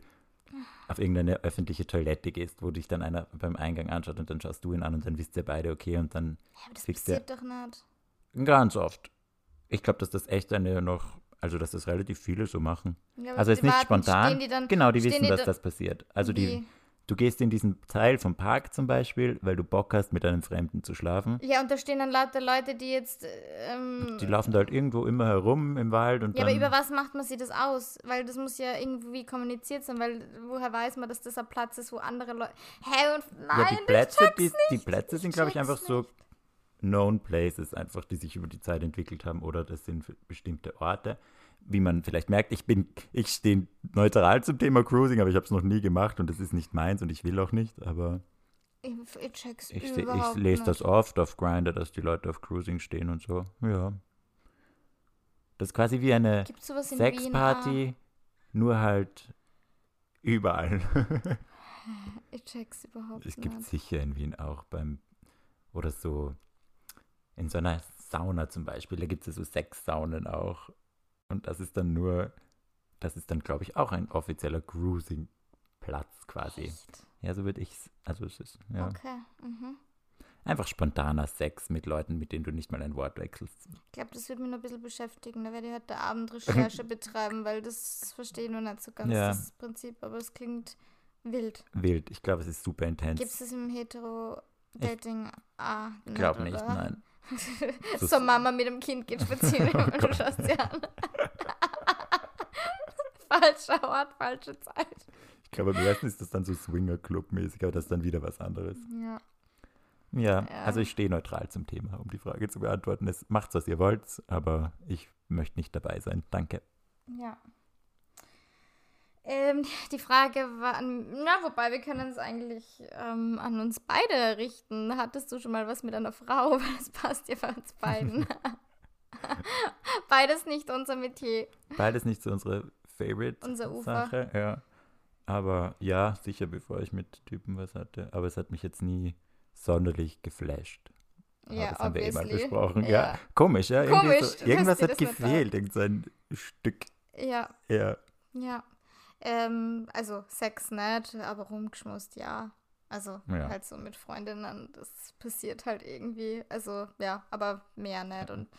Speaker 2: auf irgendeine öffentliche Toilette gehst, wo dich dann einer beim Eingang anschaut und dann schaust du ihn an und dann wisst ihr beide okay und dann
Speaker 1: Ja, aber das passiert doch nicht.
Speaker 2: ganz oft. Ich glaube, dass das echt eine noch, also dass das relativ viele so machen.
Speaker 1: Ja,
Speaker 2: Also
Speaker 1: die
Speaker 2: ist nicht
Speaker 1: warten,
Speaker 2: spontan.
Speaker 1: Die dann,
Speaker 2: genau, die wissen,
Speaker 1: die
Speaker 2: dass
Speaker 1: da-
Speaker 2: das passiert. Also die,
Speaker 1: Wie?
Speaker 2: Du gehst in diesen Teil vom Park zum Beispiel, weil du Bock hast, mit einem Fremden zu schlafen.
Speaker 1: Ja, und da stehen dann lauter Leute, die jetzt. Ähm,
Speaker 2: Die laufen da halt irgendwo immer herum im Wald und
Speaker 1: ja, aber über was macht man sich das aus? Weil das muss ja irgendwie kommuniziert sein, weil woher weiß man, dass das ein Platz ist, wo andere Leute. Hä, und nein,
Speaker 2: ja, die Plätze, die, die
Speaker 1: nicht.
Speaker 2: Plätze sind, glaube ich, einfach so known places, einfach, die sich über die Zeit entwickelt haben oder das sind bestimmte Orte. Wie man vielleicht merkt, ich bin, ich stehe neutral zum Thema Cruising, aber ich habe es noch nie gemacht und es ist nicht meins und ich will auch nicht, aber
Speaker 1: Ich, ich check's
Speaker 2: ich,
Speaker 1: überhaupt
Speaker 2: ich lese
Speaker 1: nicht.
Speaker 2: das oft auf Grindr, dass die Leute auf Cruising stehen und so. Ja. Das ist quasi wie eine? Sexparty, nur halt überall.
Speaker 1: Ich check's überhaupt
Speaker 2: Es gibt
Speaker 1: nicht.
Speaker 2: sicher in Wien auch beim, oder so, in so einer Sauna zum Beispiel, da gibt es ja so Sexsaunen auch. Und das ist dann nur, das ist dann, glaube ich, auch ein offizieller Cruising. Platz quasi.
Speaker 1: Echt?
Speaker 2: Ja, so würde ich es. Also es ist ja
Speaker 1: Okay. Mhm.
Speaker 2: einfach spontaner Sex mit Leuten, mit denen du nicht mal ein Wort wechselst.
Speaker 1: Ich glaube, das würde mich noch ein bisschen beschäftigen. Da werde ich heute Abend Recherche betreiben, weil das verstehe ich noch nicht so ganz,
Speaker 2: Ja.
Speaker 1: das Prinzip. Aber es klingt wild.
Speaker 2: Wild. Ich glaube, es ist super intens.
Speaker 1: Gibt es im Hetero-Dating? Ah,
Speaker 2: Ich glaube nicht,
Speaker 1: oder?
Speaker 2: nein.
Speaker 1: So, Mama mit dem Kind geht spazieren
Speaker 2: Oh
Speaker 1: und du schaust sie an. Falscher Ort, falsche Zeit.
Speaker 2: Ich glaube, am ersten ist das dann so Swinger-Club-mäßig, aber das ist dann wieder was anderes.
Speaker 1: Ja.
Speaker 2: Ja,
Speaker 1: Ja.
Speaker 2: also ich stehe neutral zum Thema, um die Frage zu beantworten. Es macht's, was ihr wollt, aber ich möchte nicht dabei sein. Danke.
Speaker 1: Ja. Ähm, die Frage war, an, na, wobei wir können es eigentlich ähm, an uns beide richten. Hattest du schon mal was mit einer Frau? Das passt ja bei uns beiden. Beides nicht unser Metier.
Speaker 2: Beides nicht so unsere Favorite
Speaker 1: Unser Ufer.
Speaker 2: Sache, ja. Aber ja, sicher, bevor ich mit Typen was hatte. Aber es hat mich jetzt nie sonderlich geflasht. Aber
Speaker 1: Ja,
Speaker 2: das haben wir eh mal
Speaker 1: obviously.
Speaker 2: besprochen. Ja,
Speaker 1: Ja.
Speaker 2: komisch, ja.
Speaker 1: Komisch,
Speaker 2: so, irgendwas hat gefehlt, irgend so ein Stück.
Speaker 1: Ja,
Speaker 2: Ja,
Speaker 1: ja. Ähm, also Sex nicht, aber rumgeschmust, ja. Also
Speaker 2: Ja.
Speaker 1: halt so mit Freundinnen, das passiert halt irgendwie. Also ja, aber mehr nicht. Und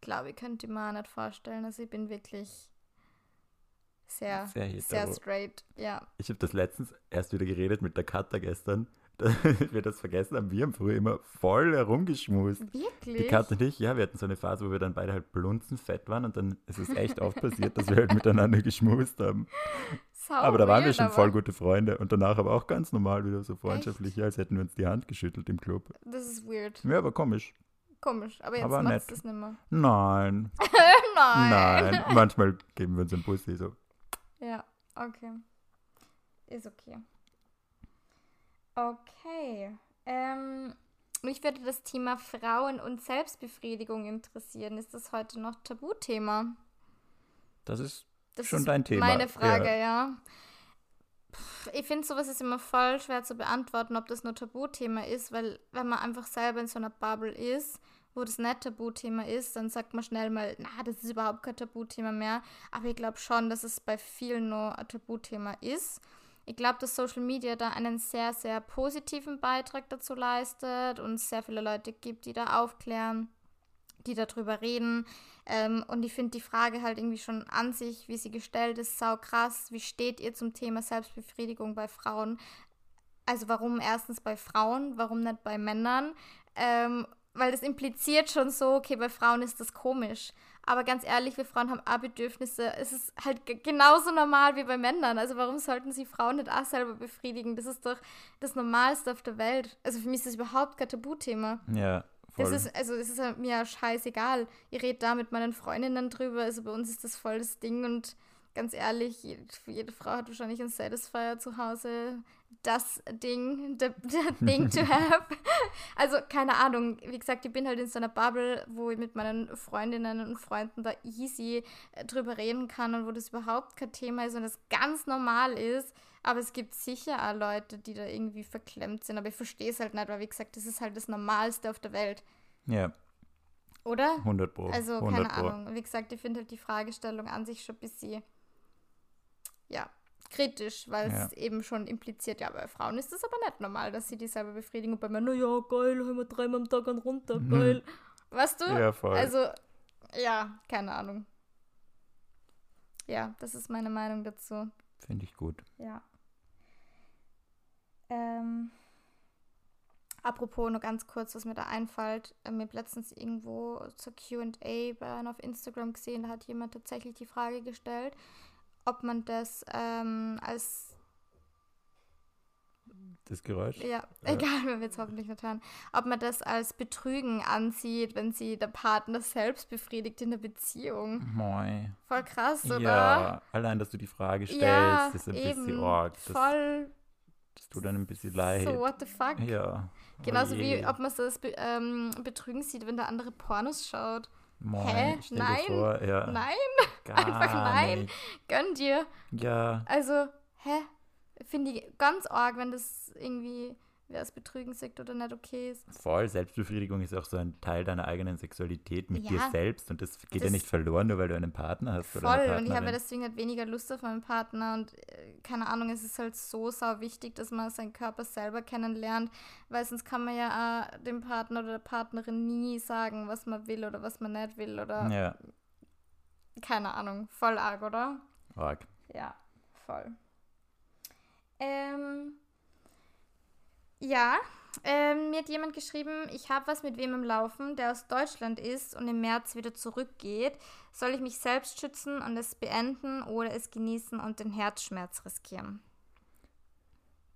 Speaker 1: glaube ich, könnte mir auch nicht vorstellen. Also ich bin wirklich sehr,
Speaker 2: Sehr
Speaker 1: sehr, straight. Ja.
Speaker 2: ich habe das letztens erst wieder geredet mit der Katha gestern. wir das vergessen haben. Wir haben früher immer voll herumgeschmust. Die
Speaker 1: Wirklich?
Speaker 2: Katha und ich, ja, wir hatten so eine Phase, wo wir dann beide halt blunzenfett waren und dann ist es echt oft passiert, dass wir halt miteinander geschmust haben.
Speaker 1: Sau
Speaker 2: aber da waren wir schon voll gute Freunde und danach aber auch ganz normal wieder so freundschaftlich, ja, als hätten wir uns die Hand geschüttelt im Club.
Speaker 1: Das ist weird.
Speaker 2: Ja, aber komisch.
Speaker 1: Komisch. Aber jetzt
Speaker 2: Aber
Speaker 1: machst
Speaker 2: nett.
Speaker 1: du es nicht mehr.
Speaker 2: Nein,
Speaker 1: Nein.
Speaker 2: nein. Manchmal geben wir uns einen Bussi so.
Speaker 1: Ja, okay. Ist okay. Okay. Ähm, mich würde das Thema Frauen und Selbstbefriedigung interessieren. Ist das heute noch Tabuthema?
Speaker 2: Das ist
Speaker 1: Das
Speaker 2: Schon
Speaker 1: ist
Speaker 2: dein Thema,
Speaker 1: Meine Frage,
Speaker 2: ja.
Speaker 1: ja. Ich finde, sowas ist immer voll schwer zu beantworten, ob das nur Tabuthema ist, weil wenn man einfach selber in so einer Bubble ist, wo das nicht Tabuthema ist, dann sagt man schnell mal, na, das ist überhaupt kein Tabuthema mehr. Aber ich glaube schon, dass es bei vielen nur ein Tabuthema ist. Ich glaube, dass Social Media da einen sehr, sehr positiven Beitrag dazu leistet und sehr viele Leute gibt, die da aufklären, die darüber reden. Ähm, und ich finde die Frage halt irgendwie schon an sich, wie sie gestellt ist, sau krass. Wie steht ihr zum Thema Selbstbefriedigung bei Frauen? Also warum erstens bei Frauen, warum nicht bei Männern? Ähm, weil das impliziert schon so, okay, bei Frauen ist das komisch. Aber ganz ehrlich, wir Frauen haben auch Bedürfnisse. Es ist halt ge- genauso normal wie bei Männern. Also warum sollten sie Frauen nicht auch selber befriedigen? Das ist doch das Normalste auf der Welt. Also für mich ist das überhaupt kein Tabuthema.
Speaker 2: ja voll.
Speaker 1: Das ist, also es ist halt mir scheißegal. Ich rede da mit meinen Freundinnen drüber. Also bei uns ist das voll das Ding und ganz ehrlich, jede, jede Frau hat wahrscheinlich einen Satisfier zu Hause. Das Ding, the, the thing to have. Also keine Ahnung. Wie gesagt, ich bin halt in so einer Bubble, wo ich mit meinen Freundinnen und Freunden da easy äh, drüber reden kann und wo das überhaupt kein Thema ist und das ganz normal ist. Aber es gibt sicher auch Leute, die da irgendwie verklemmt sind. Aber ich verstehe es halt nicht, weil wie gesagt, das ist halt das Normalste auf der Welt.
Speaker 2: ja,
Speaker 1: Oder?
Speaker 2: 100 Pro.
Speaker 1: Also,
Speaker 2: 100
Speaker 1: keine
Speaker 2: Pro.
Speaker 1: Ahnung. Wie gesagt, ich finde halt die Fragestellung an sich schon ein bisschen, ja, kritisch, weil
Speaker 2: Ja.
Speaker 1: es eben schon impliziert, ja, bei Frauen ist das aber nicht normal, dass sie die selber befriedigen und bei Männern, ja, geil, haben wir dreimal am Tag einen runter,
Speaker 2: Mhm.
Speaker 1: geil. Weißt du?
Speaker 2: Ja, voll.
Speaker 1: Also, ja, keine Ahnung. Ja, das ist meine Meinung dazu.
Speaker 2: Finde ich gut.
Speaker 1: Ja. Ähm, apropos, nur ganz kurz, was mir da einfällt. Ich habe letztens irgendwo zur QA bei einer auf Instagram gesehen, da hat jemand tatsächlich die Frage gestellt, ob man das ähm, als
Speaker 2: Das Geräusch?
Speaker 1: ja, egal, wenn wir jetzt hoffentlich nicht hören, ob man das als Betrügen ansieht, wenn sie der Partner selbst befriedigt in der Beziehung.
Speaker 2: Moi.
Speaker 1: Voll krass, oder?
Speaker 2: Ja, allein, dass du die Frage stellst,
Speaker 1: Ja,
Speaker 2: ist ein
Speaker 1: eben.
Speaker 2: bisschen arg. Das,
Speaker 1: Voll
Speaker 2: das tut einem ein bisschen leid.
Speaker 1: so, what the fuck?
Speaker 2: Ja.
Speaker 1: Genauso
Speaker 2: Oh
Speaker 1: wie, ob man so das Be ähm, Betrügen sieht, wenn der andere Pornos schaut.
Speaker 2: Moi,
Speaker 1: Hä? Nein.
Speaker 2: vor, ja.
Speaker 1: Nein,
Speaker 2: Gar
Speaker 1: einfach nein.
Speaker 2: Nicht.
Speaker 1: gönn dir.
Speaker 2: Ja,
Speaker 1: Also, hä? Finde ich ganz arg, wenn das irgendwie, wer es betrügen sagt oder nicht okay ist.
Speaker 2: Voll, Selbstbefriedigung ist auch so ein Teil deiner eigenen Sexualität mit dir
Speaker 1: Ja.
Speaker 2: selbst und das geht ja
Speaker 1: Das-
Speaker 2: nicht verloren, nur weil du einen Partner hast
Speaker 1: Voll, und ich habe ja deswegen halt weniger Lust auf meinen Partner und äh, keine Ahnung, es ist halt so sau wichtig, dass man seinen Körper selber kennenlernt, weil sonst kann man ja auch dem Partner oder der Partnerin nie sagen, was man will oder was man nicht will oder
Speaker 2: Ja,
Speaker 1: keine Ahnung, voll arg, oder?
Speaker 2: arg.
Speaker 1: Ja, voll. Ähm, ja, ähm, mir hat jemand geschrieben, ich habe was mit wem im Laufen, der aus Deutschland ist und im März wieder zurückgeht. Soll ich mich selbst schützen und es beenden oder es genießen und den Herzschmerz riskieren?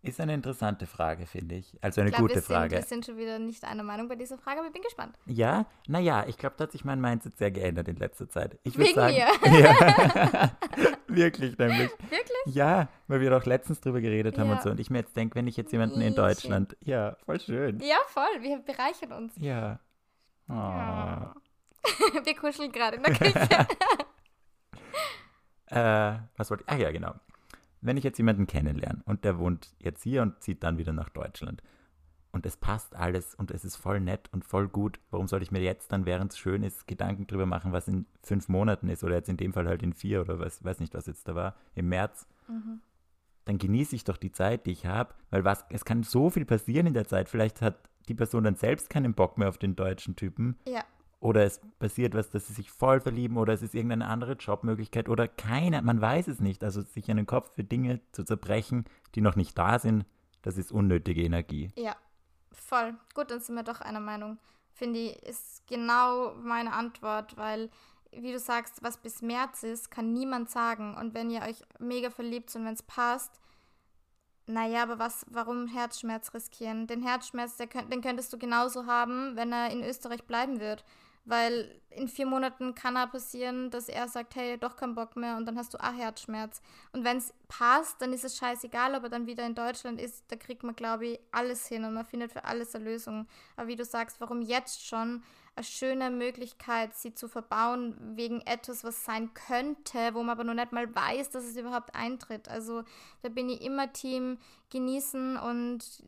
Speaker 2: Ist eine interessante Frage, finde ich. Also eine
Speaker 1: ich glaube,
Speaker 2: gute
Speaker 1: wir sind,
Speaker 2: Frage.
Speaker 1: wir sind schon wieder nicht einer Meinung bei dieser Frage, aber ich bin gespannt.
Speaker 2: Ja, naja, ich glaube, da hat sich mein Mindset sehr geändert in letzter Zeit. Ich
Speaker 1: Wegen
Speaker 2: sagen,
Speaker 1: mir.
Speaker 2: Ja. Wirklich, nämlich.
Speaker 1: Wirklich?
Speaker 2: Ja, weil wir doch letztens drüber geredet haben
Speaker 1: Ja.
Speaker 2: und so. Und ich mir jetzt denke, wenn ich jetzt jemanden in. Deutschland. Ja, voll schön.
Speaker 1: Ja, voll, wir bereichern uns.
Speaker 2: Ja. Oh.
Speaker 1: Ja. wir kuscheln gerade in der Küche.
Speaker 2: Äh, was wollte ich? Ah ja, genau. Wenn ich jetzt jemanden kennenlerne und der wohnt jetzt hier und zieht dann wieder nach Deutschland und es passt alles und es ist voll nett und voll gut, warum soll ich mir jetzt dann, während es schön ist, Gedanken drüber machen, was in fünf Monaten ist oder jetzt in dem Fall halt in vier oder was, weiß nicht, was jetzt da war, im März?
Speaker 1: Mhm.
Speaker 2: Dann genieße ich doch die Zeit, die ich habe, weil was, es kann so viel passieren in der Zeit. Vielleicht hat die Person dann selbst keinen Bock mehr auf den deutschen Typen
Speaker 1: Ja,
Speaker 2: oder es passiert was, dass sie sich voll verlieben oder es ist irgendeine andere Jobmöglichkeit oder keine, man weiß es nicht. Also sich einen Kopf für Dinge zu zerbrechen, die noch nicht da sind, das ist unnötige Energie.
Speaker 1: Ja, voll. Gut, dann sind wir doch einer Meinung. Finde ich, ist genau meine Antwort, weil, wie du sagst, was bis März ist, kann niemand sagen. Und wenn ihr euch mega verliebt und wenn es passt, naja, aber was, warum Herzschmerz riskieren? Den Herzschmerz, der den könntest du genauso haben, wenn er in Österreich bleiben wird. Weil in vier Monaten kann er passieren, dass er sagt, hey, doch kein Bock mehr und dann hast du auch Herzschmerz. Und wenn es passt, dann ist es scheißegal, ob er dann wieder in Deutschland ist, da kriegt man, glaube ich, alles hin und man findet für alles eine Lösung. Aber wie du sagst, warum jetzt schon eine schöne Möglichkeit, sie zu verbauen wegen etwas, was sein könnte, wo man aber noch nicht mal weiß, dass es überhaupt eintritt. Also da bin ich immer Team genießen und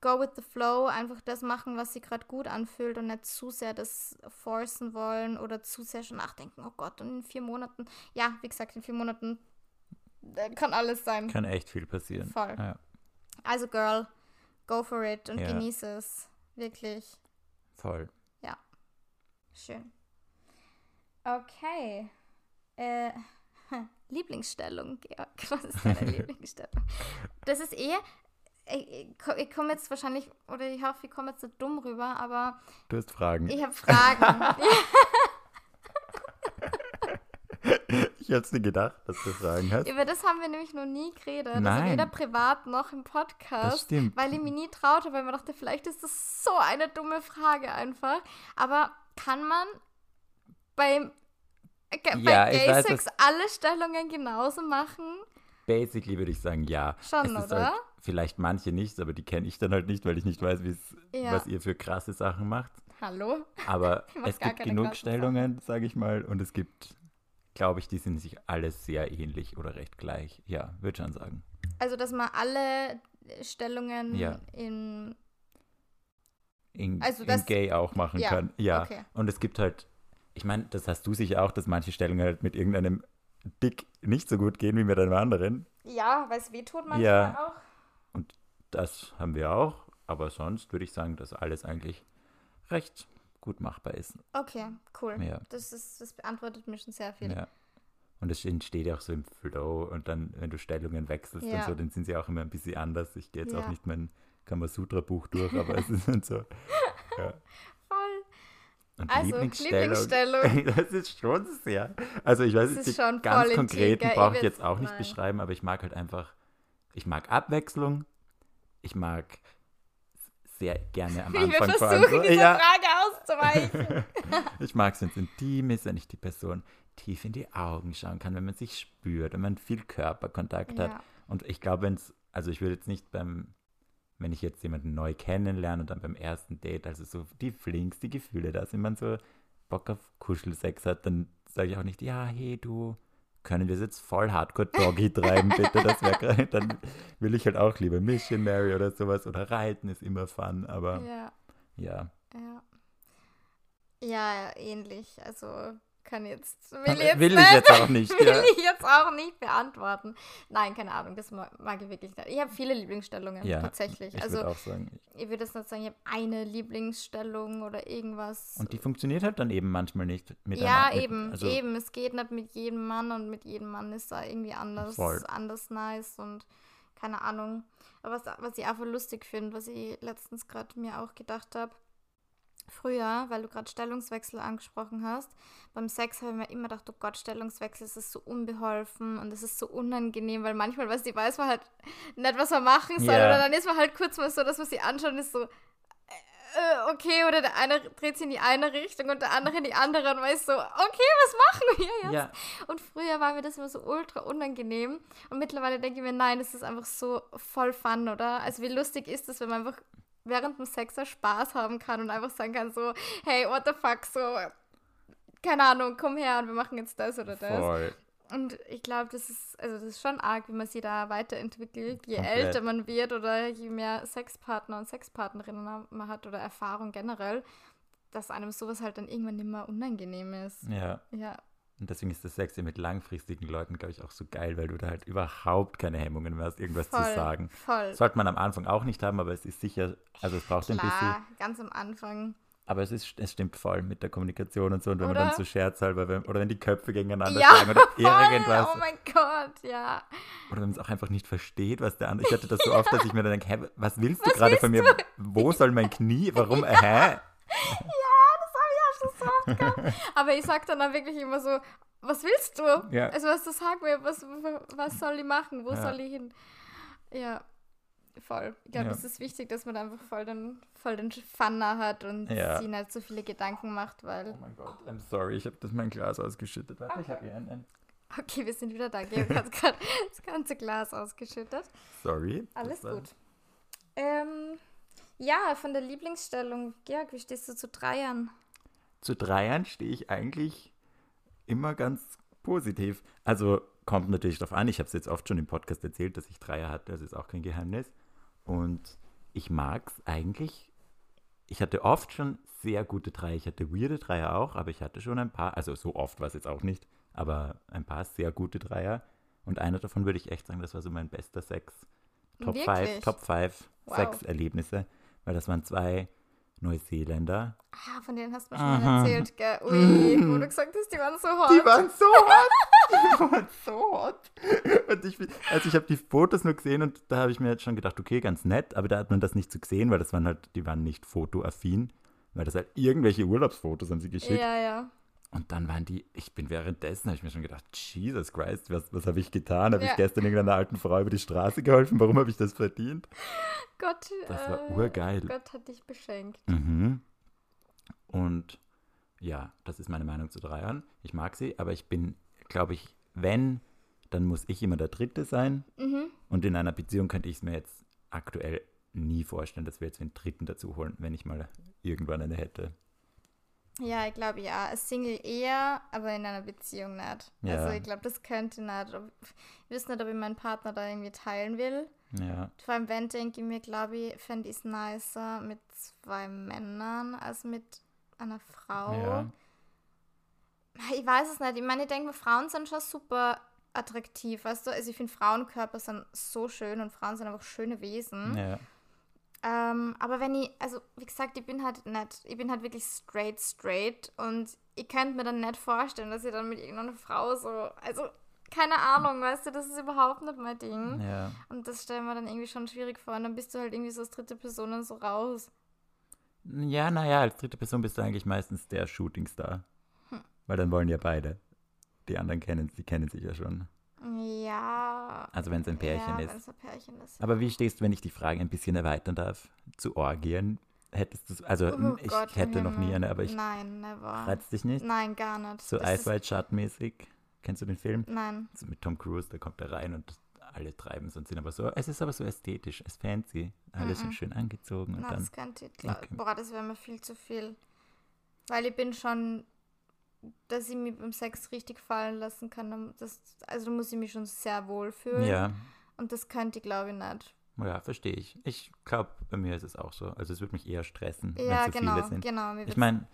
Speaker 1: go with the flow, einfach das machen, was sich gerade gut anfühlt und nicht zu sehr das forcen wollen oder zu sehr schon nachdenken, oh Gott, und in vier Monaten, ja, wie gesagt, in vier Monaten kann alles sein.
Speaker 2: Kann echt viel passieren.
Speaker 1: Voll.
Speaker 2: Ja,
Speaker 1: Also Girl, go for it und
Speaker 2: Ja.
Speaker 1: genieße es. Wirklich
Speaker 2: voll.
Speaker 1: schön. Okay. Äh, Lieblingsstellung, Georg. Was ist deine Lieblingsstellung? Das ist eh. Ich, ich, ko- ich komme jetzt wahrscheinlich, oder ich hoffe, ich komme jetzt nicht dumm rüber, aber
Speaker 2: Du hast Fragen.
Speaker 1: ich habe Fragen.
Speaker 2: Ich hab's dir gedacht, dass du Fragen hast.
Speaker 1: über das haben wir nämlich noch nie geredet. Also
Speaker 2: Nein.
Speaker 1: weder privat noch im
Speaker 2: Das
Speaker 1: Podcast.
Speaker 2: stimmt.
Speaker 1: Weil ich mich nie traute, weil ich mir dachte, vielleicht ist das so eine dumme Frage einfach. Aber kann man beim, äh, bei
Speaker 2: Ja, weiß,
Speaker 1: Gay-Sex alle Stellungen genauso machen?
Speaker 2: Basically würde ich sagen, ja.
Speaker 1: Schon,
Speaker 2: es
Speaker 1: oder?
Speaker 2: Halt, vielleicht manche nicht, aber die kenne ich dann halt nicht, weil ich nicht weiß,
Speaker 1: Ja.
Speaker 2: was ihr für krasse Sachen macht.
Speaker 1: Hallo?
Speaker 2: Aber es gibt genug Stellungen, sage ich mal, und es gibt, glaube ich, die sind sich alle sehr ähnlich oder recht gleich. Ja, würde schon sagen.
Speaker 1: Also, dass man alle Stellungen
Speaker 2: Ja.
Speaker 1: in.
Speaker 2: In,
Speaker 1: Also
Speaker 2: in
Speaker 1: das-
Speaker 2: Gay auch machen
Speaker 1: ja,
Speaker 2: kann. Ja.
Speaker 1: okay.
Speaker 2: Und es gibt halt, ich meine, das hast du sicher auch, dass manche Stellungen halt mit irgendeinem Dick nicht so gut gehen wie mit einem anderen.
Speaker 1: Ja, weil es wehtut manchmal
Speaker 2: Ja.
Speaker 1: auch.
Speaker 2: Das haben wir auch, aber sonst würde ich sagen, dass alles eigentlich recht gut machbar ist.
Speaker 1: Okay, cool.
Speaker 2: Ja.
Speaker 1: Das, ist, das beantwortet mir schon sehr viel.
Speaker 2: Ja. Und es entsteht ja auch so im Flow und dann, wenn du Stellungen wechselst
Speaker 1: Ja.
Speaker 2: und so, dann sind sie auch immer ein bisschen anders. Ich gehe jetzt auch
Speaker 1: Ja.
Speaker 2: nicht mein Kamasutra-Buch durch, aber es ist halt so. Ja. Und
Speaker 1: Also,
Speaker 2: Lieblingsstellung,
Speaker 1: Lieblingsstellung.
Speaker 2: das ist schon sehr. Also ich weiß
Speaker 1: Das
Speaker 2: jetzt
Speaker 1: ist
Speaker 2: die
Speaker 1: schon
Speaker 2: ganz konkreten brauche
Speaker 1: Ich
Speaker 2: ich jetzt auch nicht
Speaker 1: nein.
Speaker 2: beschreiben, aber ich mag halt einfach, ich mag Abwechslung, ich mag sehr gerne am Anfang vor allem
Speaker 1: versuchen,
Speaker 2: so,
Speaker 1: dieser
Speaker 2: ja,
Speaker 1: Frage auszuweichen.
Speaker 2: ich mag es, wenn es intim ist, wenn ich die Person tief in die Augen schauen kann, wenn man sich spürt, wenn man viel Körperkontakt hat.
Speaker 1: ja.
Speaker 2: Und ich glaube, wenn es, also ich würde jetzt nicht beim, wenn ich jetzt jemanden neu kennenlerne und dann beim ersten Date, also so die Flings, die Gefühle da sind, man so Bock auf Kuschelsex hat, dann sage ich auch nicht, ja, hey du, können wir es jetzt voll Hardcore-Doggy treiben, bitte? Das wäre Dann will ich halt auch lieber Missionary oder sowas oder Reiten ist immer fun, aber
Speaker 1: Ja,
Speaker 2: ja.
Speaker 1: ja. Ja, ähnlich. Also kann jetzt, will jetzt,
Speaker 2: will ich jetzt auch nicht,
Speaker 1: will
Speaker 2: ja.
Speaker 1: ich jetzt auch nicht beantworten. Nein, keine Ahnung, das ma- mag ich wirklich nicht. Ich habe viele Lieblingsstellungen,
Speaker 2: Ja,
Speaker 1: tatsächlich.
Speaker 2: Ich
Speaker 1: also
Speaker 2: würde auch sagen.
Speaker 1: ich würde jetzt nicht sagen, ich habe eine Lieblingsstellung oder irgendwas.
Speaker 2: Und die funktioniert halt dann eben manchmal nicht mit
Speaker 1: ja,
Speaker 2: einer, mit,
Speaker 1: eben,
Speaker 2: also,
Speaker 1: eben. Es geht nicht mit jedem Mann und mit jedem Mann ist da irgendwie anders,
Speaker 2: Voll.
Speaker 1: anders nice und keine Ahnung. Aber was, was ich einfach lustig finde, was ich letztens gerade mir auch gedacht habe, früher, weil du gerade Stellungswechsel angesprochen hast, beim Sex habe ich mir immer gedacht, oh Gott, Stellungswechsel, es ist so unbeholfen und es ist so unangenehm, weil manchmal, weißt du, weiß man halt nicht, was man machen soll.
Speaker 2: Ja.
Speaker 1: Oder dann ist man halt kurz mal so, dass man sich anschaut und ist so, äh, okay, oder der eine dreht sich in die eine Richtung und der andere in die andere und weiß so, okay, was machen wir jetzt?
Speaker 2: ja,
Speaker 1: Und früher war mir das immer so ultra unangenehm und mittlerweile denke ich mir, nein, es ist einfach so voll fun, oder? Also wie lustig ist es, wenn man einfach während dem Sex auch Spaß haben kann und einfach sagen kann so, hey, what the fuck, so, keine Ahnung, komm her und wir machen jetzt das oder das.
Speaker 2: voll.
Speaker 1: Und ich glaube, das ist, also das ist schon arg, wie man sich da weiterentwickelt, je
Speaker 2: Komplett.
Speaker 1: älter man wird oder je mehr Sexpartner und Sexpartnerinnen man hat oder Erfahrung generell, dass einem sowas halt dann irgendwann mehr unangenehm ist.
Speaker 2: Ja.
Speaker 1: Ja,
Speaker 2: Und deswegen ist das Sex ja mit langfristigen Leuten, glaube ich, auch so geil, weil du da halt überhaupt keine Hemmungen mehr hast, irgendwas
Speaker 1: voll,
Speaker 2: zu sagen.
Speaker 1: voll.
Speaker 2: Sollte man am Anfang auch nicht haben, aber es ist sicher, also es braucht ein bisschen,
Speaker 1: Klar, ganz am Anfang.
Speaker 2: aber es, ist, es stimmt voll mit der Kommunikation und so. Und wenn man
Speaker 1: Oder?
Speaker 2: dann so scherzhalber, wenn, oder wenn die Köpfe gegeneinander
Speaker 1: Ja,
Speaker 2: schlagen oder
Speaker 1: voll.
Speaker 2: irgendwas.
Speaker 1: Oh mein Gott, ja.
Speaker 2: Oder wenn man es auch einfach nicht versteht, was der andere. Ich hatte das so oft, dass ich mir dann denke, hä, was willst du gerade von mir? Wo soll mein Knie? Warum? Äh, hä?
Speaker 1: Das habe ich so oft gehabt. Aber ich sag dann auch wirklich immer so, was willst du?
Speaker 2: Ja.
Speaker 1: Also was du sag mir, was, was soll ich machen? Wo
Speaker 2: Ja.
Speaker 1: soll ich hin? Ja, voll. Ich glaube,
Speaker 2: Ja.
Speaker 1: es ist wichtig, dass man einfach voll den, voll den Fun hat und
Speaker 2: Ja.
Speaker 1: sich nicht so viele Gedanken macht, weil,
Speaker 2: Oh mein Gott, I'm sorry, ich habe das mein Glas ausgeschüttet. Warte, ich habe hier einen.
Speaker 1: okay, wir sind wieder da. Georg hat gerade das ganze Glas ausgeschüttet.
Speaker 2: Sorry.
Speaker 1: Alles
Speaker 2: das
Speaker 1: gut. Ähm, ja, von der Lieblingsstellung. Georg, wie stehst du zu Dreiern?
Speaker 2: Zu Dreiern stehe ich eigentlich immer ganz positiv. Also kommt natürlich darauf an, ich habe es jetzt oft schon im Podcast erzählt, dass ich Dreier hatte, das ist auch kein Geheimnis. Und ich mag es eigentlich. Ich hatte oft schon sehr gute Dreier. Ich hatte weirde Dreier auch, aber ich hatte schon ein paar, also so oft war es jetzt auch nicht, aber ein paar sehr gute Dreier. Und einer davon würde ich echt sagen, das war so mein bester Sex. Top 5,
Speaker 1: Wirklich?
Speaker 2: Top 5
Speaker 1: Wow.
Speaker 2: Sexerlebnisse, weil das waren zwei Neuseeländer.
Speaker 1: Ah, von denen hast du mir schon mal erzählt, gell? Ui, wo du gesagt hast, die waren so hot.
Speaker 2: Die waren so hot. Die waren so hot. Und ich, also ich habe die Fotos nur gesehen und da habe ich mir jetzt schon gedacht, okay, ganz nett, aber da hat man das nicht so gesehen, weil das waren halt, die waren nicht fotoaffin, weil das halt irgendwelche Urlaubsfotos haben sie geschickt.
Speaker 1: Ja, ja.
Speaker 2: Und dann waren die, ich bin währenddessen, habe ich mir schon gedacht, Jesus Christ, was, was habe ich getan? Habe
Speaker 1: Ja.
Speaker 2: ich gestern irgendeiner alten Frau über die Straße geholfen? Warum habe ich das verdient?
Speaker 1: Gott,
Speaker 2: Das war
Speaker 1: äh,
Speaker 2: urgeil.
Speaker 1: Gott hat dich beschenkt.
Speaker 2: Mhm. Und ja, das ist meine Meinung zu Dreiern. Ich mag sie, aber ich bin, glaube ich, wenn, dann muss ich immer der Dritte sein.
Speaker 1: Mhm.
Speaker 2: Und in einer Beziehung könnte ich es mir jetzt aktuell nie vorstellen, dass wir jetzt einen Dritten dazu holen, wenn ich mal irgendwann eine hätte.
Speaker 1: Ja, ich glaube ja. Als Single eher, aber in einer Beziehung nicht.
Speaker 2: Ja.
Speaker 1: Also ich glaube, das könnte nicht. Ich weiß nicht, ob ich meinen Partner da irgendwie teilen will.
Speaker 2: Ja,
Speaker 1: Vor allem, wenn, denke ich mir, glaube ich, fände ich es nicer mit zwei Männern als mit einer Frau.
Speaker 2: ja,
Speaker 1: Ich weiß es nicht. Ich meine, ich denke mir, Frauen sind schon super attraktiv, weißt du? Also ich finde, Frauenkörper sind so schön und Frauen sind einfach schöne Wesen.
Speaker 2: ja.
Speaker 1: Ähm, aber wenn ich, also wie gesagt, ich bin halt nicht, ich bin halt wirklich straight, straight und ich könnte mir dann nicht vorstellen, dass ich dann mit irgendeiner Frau so, also keine Ahnung, weißt du, das ist überhaupt nicht mein Ding.
Speaker 2: ja.
Speaker 1: Und das stellen wir dann irgendwie schon schwierig vor und dann bist du halt irgendwie so als dritte Person dann so raus.
Speaker 2: Ja, naja, als dritte Person bist du eigentlich meistens der Shootingstar.
Speaker 1: Hm.
Speaker 2: Weil dann wollen ja beide. Die anderen kennen, die kennen sich ja schon.
Speaker 1: Ja.
Speaker 2: Also wenn es ein Pärchen
Speaker 1: ja,
Speaker 2: ist.
Speaker 1: wenn's ein Pärchen ist.
Speaker 2: Aber wie stehst du, wenn ich die Frage ein bisschen erweitern darf, zu Orgien? Hättest du, also
Speaker 1: Oh
Speaker 2: ich
Speaker 1: Gott,
Speaker 2: hätte noch nie eine, aber ich
Speaker 1: Nein, never.
Speaker 2: reizt dich nicht?
Speaker 1: Nein, gar nicht.
Speaker 2: So Ice White Shut mäßig. Kennst du den Film?
Speaker 1: Nein.
Speaker 2: So mit Tom Cruise, da kommt er rein und alle treiben es und sind aber so, es ist aber so ästhetisch, es ist fancy, alles
Speaker 1: Mhm.
Speaker 2: schön angezogen und
Speaker 1: Na,
Speaker 2: dann,
Speaker 1: das könnte ich,
Speaker 2: Okay.
Speaker 1: boah, das wäre mir viel zu viel. Weil ich bin schon dass ich mich beim Sex richtig fallen lassen kann. Das, also da muss ich mich schon sehr wohl fühlen.
Speaker 2: Ja,
Speaker 1: Und das könnte ich, glaube ich, nicht.
Speaker 2: ja, verstehe ich. Ich glaube, bei mir ist es auch so. Also es würde mich eher stressen, wenn
Speaker 1: Ja,
Speaker 2: es so
Speaker 1: genau,
Speaker 2: viele sind.
Speaker 1: genau.
Speaker 2: Ich meine,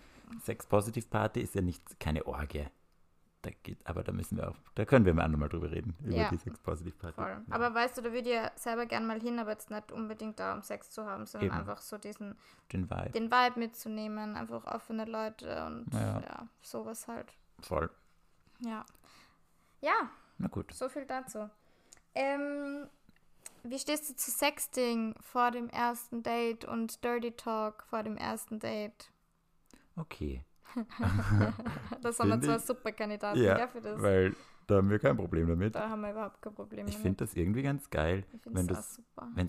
Speaker 2: Sex-Positiv-Party ist ja nicht keine Orgie. Da geht, aber da müssen wir auch, da können wir mal andermal drüber reden, über
Speaker 1: Ja.
Speaker 2: die Sex-Positiv-Party.
Speaker 1: Voll.
Speaker 2: Ja.
Speaker 1: Aber weißt du, da würde ich ja selber gern mal hin, aber jetzt nicht unbedingt da, um Sex zu haben, sondern
Speaker 2: Eben.
Speaker 1: einfach so diesen,
Speaker 2: Den Vibe.
Speaker 1: den Vibe mitzunehmen, einfach offene Leute und
Speaker 2: Ja.
Speaker 1: ja, sowas halt.
Speaker 2: Voll.
Speaker 1: Ja. Ja,
Speaker 2: Na gut.
Speaker 1: so viel dazu. Ähm, wie stehst du zu Sexting vor dem ersten Date und Dirty Talk vor dem ersten Date?
Speaker 2: Okay.
Speaker 1: Das sind wir zwei
Speaker 2: ich-
Speaker 1: super Kandidaten
Speaker 2: Ja,
Speaker 1: für das.
Speaker 2: Weil da haben wir kein Problem damit.
Speaker 1: Da haben wir überhaupt kein Problem
Speaker 2: Ich
Speaker 1: damit.
Speaker 2: finde das irgendwie ganz geil,
Speaker 1: Ich
Speaker 2: wenn
Speaker 1: das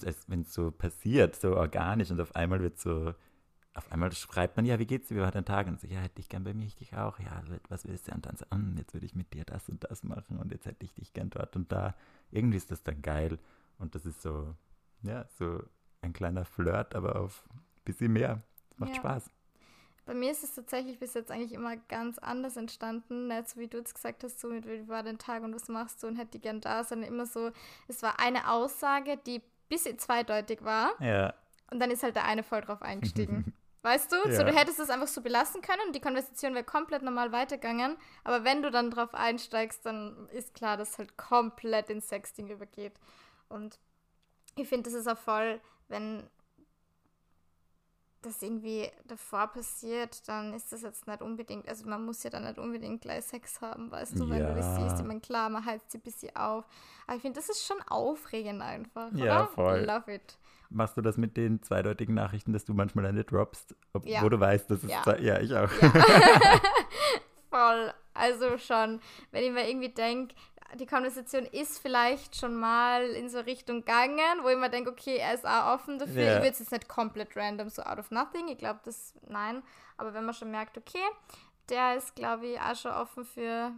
Speaker 2: das, wenn es so passiert, so organisch und auf einmal wird so, auf einmal schreibt man, ja, wie geht's dir, wie war dein Tag? Und so, ja, hätte ich gern bei mir, ich dich auch, ja, was willst du? Und dann so, "Hm, jetzt würde ich mit dir das und das machen und jetzt hätte ich dich gern dort und da. Irgendwie ist das dann geil und das ist so, ja, so ein kleiner Flirt, aber auf ein bisschen mehr. Es macht
Speaker 1: Ja.
Speaker 2: Spaß.
Speaker 1: Bei mir ist es tatsächlich bis jetzt eigentlich immer ganz anders entstanden. Nicht so wie du jetzt gesagt hast, so mit wie war dein Tag und was machst du und hätte ich gern da, sondern immer so, es war eine Aussage, die ein bisschen zweideutig war
Speaker 2: Ja,
Speaker 1: und dann ist halt der eine voll drauf eingestiegen. Weißt du? So,
Speaker 2: Ja.
Speaker 1: du hättest es einfach so belassen können und die Konversation wäre komplett normal weitergegangen. Aber wenn du dann drauf einsteigst, dann ist klar, dass es halt komplett ins Sexting übergeht. Und ich finde, das ist auch voll, wenn das irgendwie davor passiert, dann ist das jetzt nicht unbedingt, also man muss ja dann nicht unbedingt gleich Sex haben, weißt du, wenn du das
Speaker 2: Ja.
Speaker 1: siehst. Ich meine, klar, man heizt sie ein bisschen auf. Aber ich finde, das ist schon aufregend einfach,
Speaker 2: Ja,
Speaker 1: oder?
Speaker 2: voll.
Speaker 1: Love it.
Speaker 2: Machst du das mit den zweideutigen Nachrichten, dass du manchmal eine droppst, ob,
Speaker 1: Ja.
Speaker 2: wo du weißt, dass es
Speaker 1: Ja.
Speaker 2: ja, ich auch.
Speaker 1: Voll. Also schon, wenn ich mir irgendwie denke, die Konversation ist vielleicht schon mal in so Richtung gegangen, wo ich mir denke, okay, er ist auch offen dafür.
Speaker 2: Ja.
Speaker 1: Ich würde es jetzt nicht komplett random, so out of nothing. Ich glaube, das, nein. Aber wenn man schon merkt, okay, der ist, glaube ich, auch schon offen für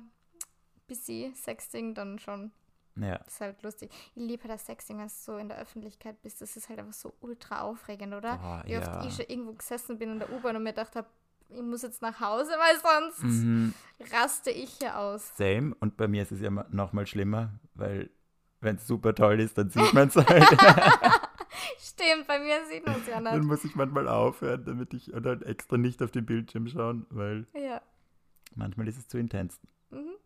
Speaker 1: bisschen Sexting, dann schon.
Speaker 2: Ja,
Speaker 1: Das ist halt lustig. Ich liebe halt das Sexting, wenn du so in der Öffentlichkeit bist. Das ist halt einfach so ultra aufregend, oder?
Speaker 2: Boah,
Speaker 1: Wie oft
Speaker 2: ja.
Speaker 1: ich schon irgendwo gesessen bin in der U-Bahn und mir gedacht habe, ich muss jetzt nach Hause, weil sonst
Speaker 2: mhm.
Speaker 1: raste ich hier aus.
Speaker 2: same. Und bei mir ist es ja noch mal schlimmer, weil wenn es super toll ist, dann sieht man es halt.
Speaker 1: Stimmt, bei mir sieht man es ja
Speaker 2: dann
Speaker 1: nicht.
Speaker 2: muss ich manchmal aufhören, damit ich oder halt extra nicht auf den Bildschirm schauen, weil
Speaker 1: Ja.
Speaker 2: manchmal ist es zu intens.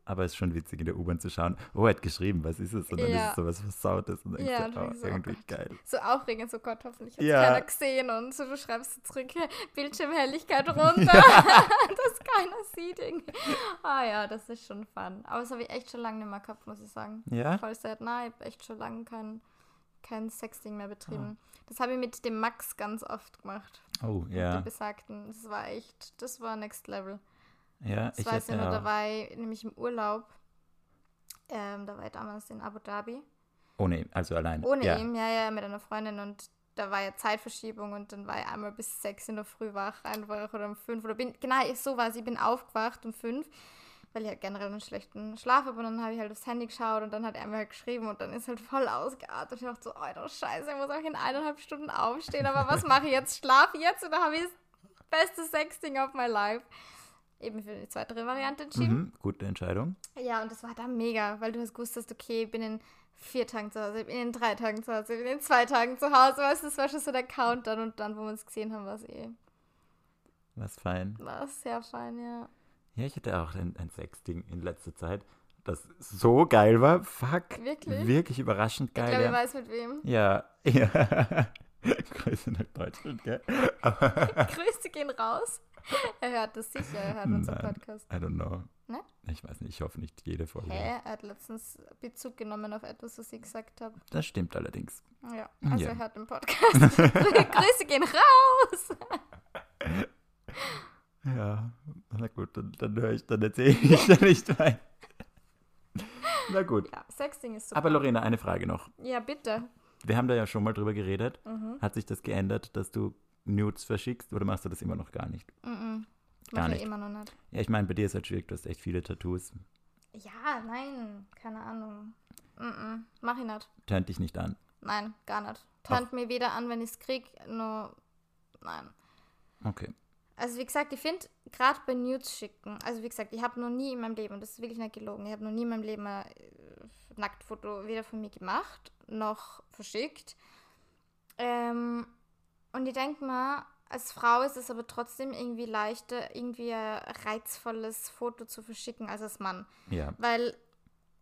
Speaker 2: Aber es ist schon witzig, in der U-Bahn zu schauen. Oh, er hat geschrieben, was ist es? Und dann
Speaker 1: Ja.
Speaker 2: ist es sowas Versautes und dann
Speaker 1: Ja,
Speaker 2: oh,
Speaker 1: so, oh
Speaker 2: irgendwie
Speaker 1: Gott.
Speaker 2: geil.
Speaker 1: So aufregend, so Gott, hoffentlich hat
Speaker 2: Ja.
Speaker 1: keiner gesehen. Und so, du schreibst so zurück, Bildschirmhelligkeit runter, dass keiner sieht irgendwie. Ah ja, das ist schon fun. Aber das habe ich echt schon lange nicht mehr gehabt, muss ich sagen.
Speaker 2: Ja?
Speaker 1: Voll sad. Nein, ich habe echt schon lange kein, kein Sexting mehr betrieben. Das habe ich mit dem Max ganz oft gemacht.
Speaker 2: Oh,
Speaker 1: Mit
Speaker 2: ja.
Speaker 1: dem Besagten. Das war echt, das war next level.
Speaker 2: Ja,
Speaker 1: Das
Speaker 2: ich
Speaker 1: weiß
Speaker 2: hatte
Speaker 1: noch, da war ich nämlich im Urlaub. Ähm, da war ich damals in Abu Dhabi.
Speaker 2: Ohne ihn, also allein.
Speaker 1: Ohne
Speaker 2: ja.
Speaker 1: ihm, ja, ja, mit einer Freundin und da war ja Zeitverschiebung und dann war ich einmal bis sechs in der Früh wach einfach oder um fünf oder bin, genau, ich- so war es, ich bin aufgewacht um fünf, weil ich halt generell einen schlechten Schlaf habe und dann habe ich halt aufs Handy geschaut und dann hat er mir halt geschrieben und dann ist halt voll ausgeartet. Ich dachte so, Alter, scheiße, ich muss auch in eineinhalb Stunden aufstehen, aber was mache ich jetzt? Schlafe ich jetzt oder habe ich das beste Sexting of my life? Eben für die zweite Variante entschieden.
Speaker 2: Mhm, gute Entscheidung.
Speaker 1: Ja, und das war da mega, weil du hast gewusst, dass okay, ich bin in vier Tagen zu Hause, ich bin in drei Tagen zu Hause, ich bin in zwei Tagen zu Hause, weißt du, das war schon so der Countdown und dann, wo wir uns gesehen haben, war es eh,
Speaker 2: Was fein.
Speaker 1: war es sehr fein, ja.
Speaker 2: Ja, ich hatte auch ein, ein Sexting in letzter Zeit, das so geil war. Fuck.
Speaker 1: Wirklich?
Speaker 2: Wirklich überraschend
Speaker 1: Ich
Speaker 2: geil.
Speaker 1: glaube, ich
Speaker 2: ja.
Speaker 1: weiß mit wem.
Speaker 2: ja. ja. Grüße nach Deutschland, gell?
Speaker 1: Grüße gehen raus. Er hört das sicher, er hört unseren
Speaker 2: Nein.
Speaker 1: Podcast.
Speaker 2: I don't know.
Speaker 1: Ne?
Speaker 2: Ich weiß nicht, ich hoffe nicht jede Folge.
Speaker 1: Hä? Er hat letztens Bezug genommen auf etwas, was ich gesagt habe.
Speaker 2: Das stimmt allerdings.
Speaker 1: Ja, also
Speaker 2: Ja.
Speaker 1: er hört den Podcast. Grüße gehen raus.
Speaker 2: Ja, na gut, dann, dann höre ich, dann erzähle ich da nicht weiter. Na gut.
Speaker 1: Ja, Sexting ist super.
Speaker 2: Aber Lorena, eine Frage noch.
Speaker 1: ja, bitte.
Speaker 2: Wir haben da ja schon mal drüber geredet.
Speaker 1: Mhm.
Speaker 2: Hat sich das geändert, dass du Nudes verschickst oder machst du das immer noch gar nicht?
Speaker 1: Mhm.
Speaker 2: Gar
Speaker 1: Mach ich
Speaker 2: nicht.
Speaker 1: immer noch nicht.
Speaker 2: Ja, ich meine, bei dir ist halt schwierig, du hast echt viele Tattoos.
Speaker 1: Ja, nein, keine Ahnung. Mm -mm, mach ich nicht.
Speaker 2: Tönt dich nicht an.
Speaker 1: Nein, gar nicht. Tönt mir weder an, wenn ich es krieg, nur. Nein.
Speaker 2: Okay.
Speaker 1: Also wie gesagt, ich finde gerade bei Nudes schicken, also wie gesagt, ich habe noch nie in meinem Leben, und das ist wirklich nicht gelogen, ich habe noch nie in meinem Leben ein äh, Nacktfoto weder von mir gemacht, noch verschickt. Ähm, und ich denke mal, als Frau ist es aber trotzdem irgendwie leichter, irgendwie ein reizvolles Foto zu verschicken als als Mann.
Speaker 2: Ja.
Speaker 1: Weil,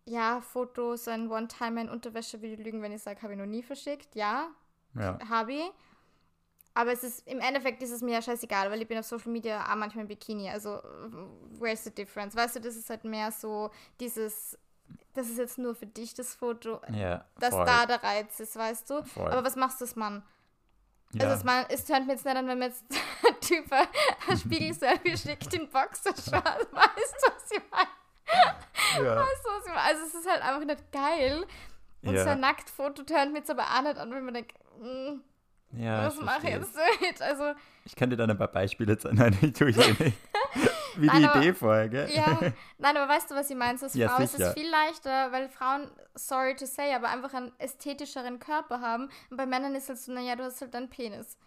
Speaker 1: ja, Fotos, ein One-Time in Unterwäsche, ich lügen, wenn ich sage, habe ich noch nie verschickt. Ja,
Speaker 2: Ja.
Speaker 1: habe ich. Aber es ist, im Endeffekt ist es mir ja scheißegal, weil ich bin auf Social Media auch manchmal im Bikini. Also, where's the difference? Weißt du, das ist halt mehr so dieses, das ist jetzt nur für dich das Foto,
Speaker 2: Ja.
Speaker 1: dass
Speaker 2: voll,
Speaker 1: da der Reiz ist, weißt du?
Speaker 2: voll.
Speaker 1: Aber was machst du als Mann?
Speaker 2: Ja.
Speaker 1: Also, es, man, es tönt mir jetzt nicht an, wenn mir jetzt ein Typ ein Spiegelselfie schickt in Boxershorts. Weißt du, was ich meine?
Speaker 2: ja.
Speaker 1: Weißt du, was ich meine? Also, es ist halt einfach nicht geil. Und
Speaker 2: Ja.
Speaker 1: so ein Nacktfoto tönt mir jetzt aber auch nicht an, wenn man denkt, mm,
Speaker 2: ja,
Speaker 1: was mache ich jetzt damit? Also,
Speaker 2: Ich kann dir dann ein paar Beispiele zeigen. Nein, ich tue ich eh nicht. Wie
Speaker 1: Nein,
Speaker 2: die
Speaker 1: aber-
Speaker 2: Idee vorher, gell?
Speaker 1: ja, nein, aber weißt du, was ich meine? Als
Speaker 2: Ja,
Speaker 1: Frau ist
Speaker 2: sicher.
Speaker 1: es viel leichter, weil Frauen, sorry to say, aber einfach einen ästhetischeren Körper haben. Und bei Männern ist es so, naja, du hast halt einen Penis.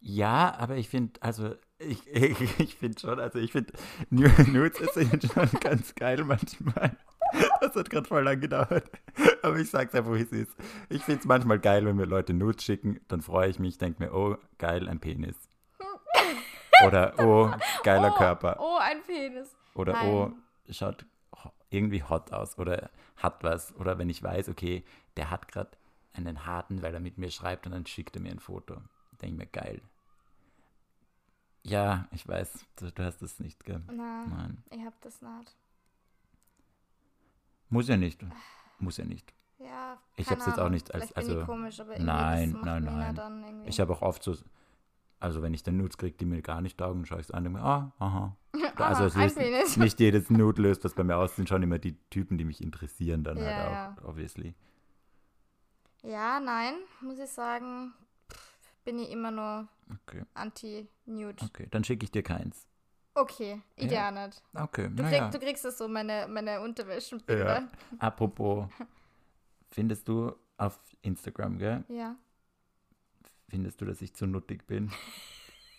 Speaker 2: Ja, aber ich finde, also ich, ich, ich finde schon, also ich finde Nu- Nudes sind schon ganz geil manchmal. Das hat gerade voll lang gedauert. Aber ich sag's einfach, wie es ist. Ich finde es manchmal geil, wenn mir Leute Nudes schicken, dann freue ich mich, denke mir, oh, geil, ein Penis. Oder oh, geiler
Speaker 1: oh,
Speaker 2: Körper.
Speaker 1: Oh, ein Penis.
Speaker 2: Oder
Speaker 1: Nein.
Speaker 2: oh, schaut irgendwie hot aus oder hat was. Oder wenn ich weiß, okay, der hat gerade einen harten, weil er mit mir schreibt und dann schickt er mir ein Foto. Denke ich mir, geil. Ja, ich weiß, du, du hast das nicht, gell?
Speaker 1: Nein,
Speaker 2: Nein.
Speaker 1: ich hab das nicht.
Speaker 2: Muss ja nicht. Muss ja nicht.
Speaker 1: Ja,
Speaker 2: Ich
Speaker 1: keine
Speaker 2: hab's jetzt auch nicht als- also-
Speaker 1: komisch,
Speaker 2: Nein, nein, nein. Ich habe auch oft so, also wenn ich dann Nudes kriege, die mir gar nicht taugen, schaue ich es an und denke mir, ah, aha.
Speaker 1: Aha,
Speaker 2: also es
Speaker 1: Penis.
Speaker 2: nicht jedes Nude löst das bei mir aus, sind schon immer die Typen, die mich interessieren dann
Speaker 1: Ja,
Speaker 2: halt
Speaker 1: ja.
Speaker 2: auch, obviously.
Speaker 1: Ja, nein, muss ich sagen, bin ich immer nur
Speaker 2: Okay,
Speaker 1: anti-nude.
Speaker 2: okay. Dann schicke ich dir keins.
Speaker 1: Okay, ich
Speaker 2: Ja.
Speaker 1: ja nicht.
Speaker 2: Okay,
Speaker 1: Du, krieg, du kriegst das so, meine, meine Unterwäschenbilder.
Speaker 2: Ja. Apropos, findest du auf Instagram, gell?
Speaker 1: Ja.
Speaker 2: Findest du, dass ich zu nuttig bin?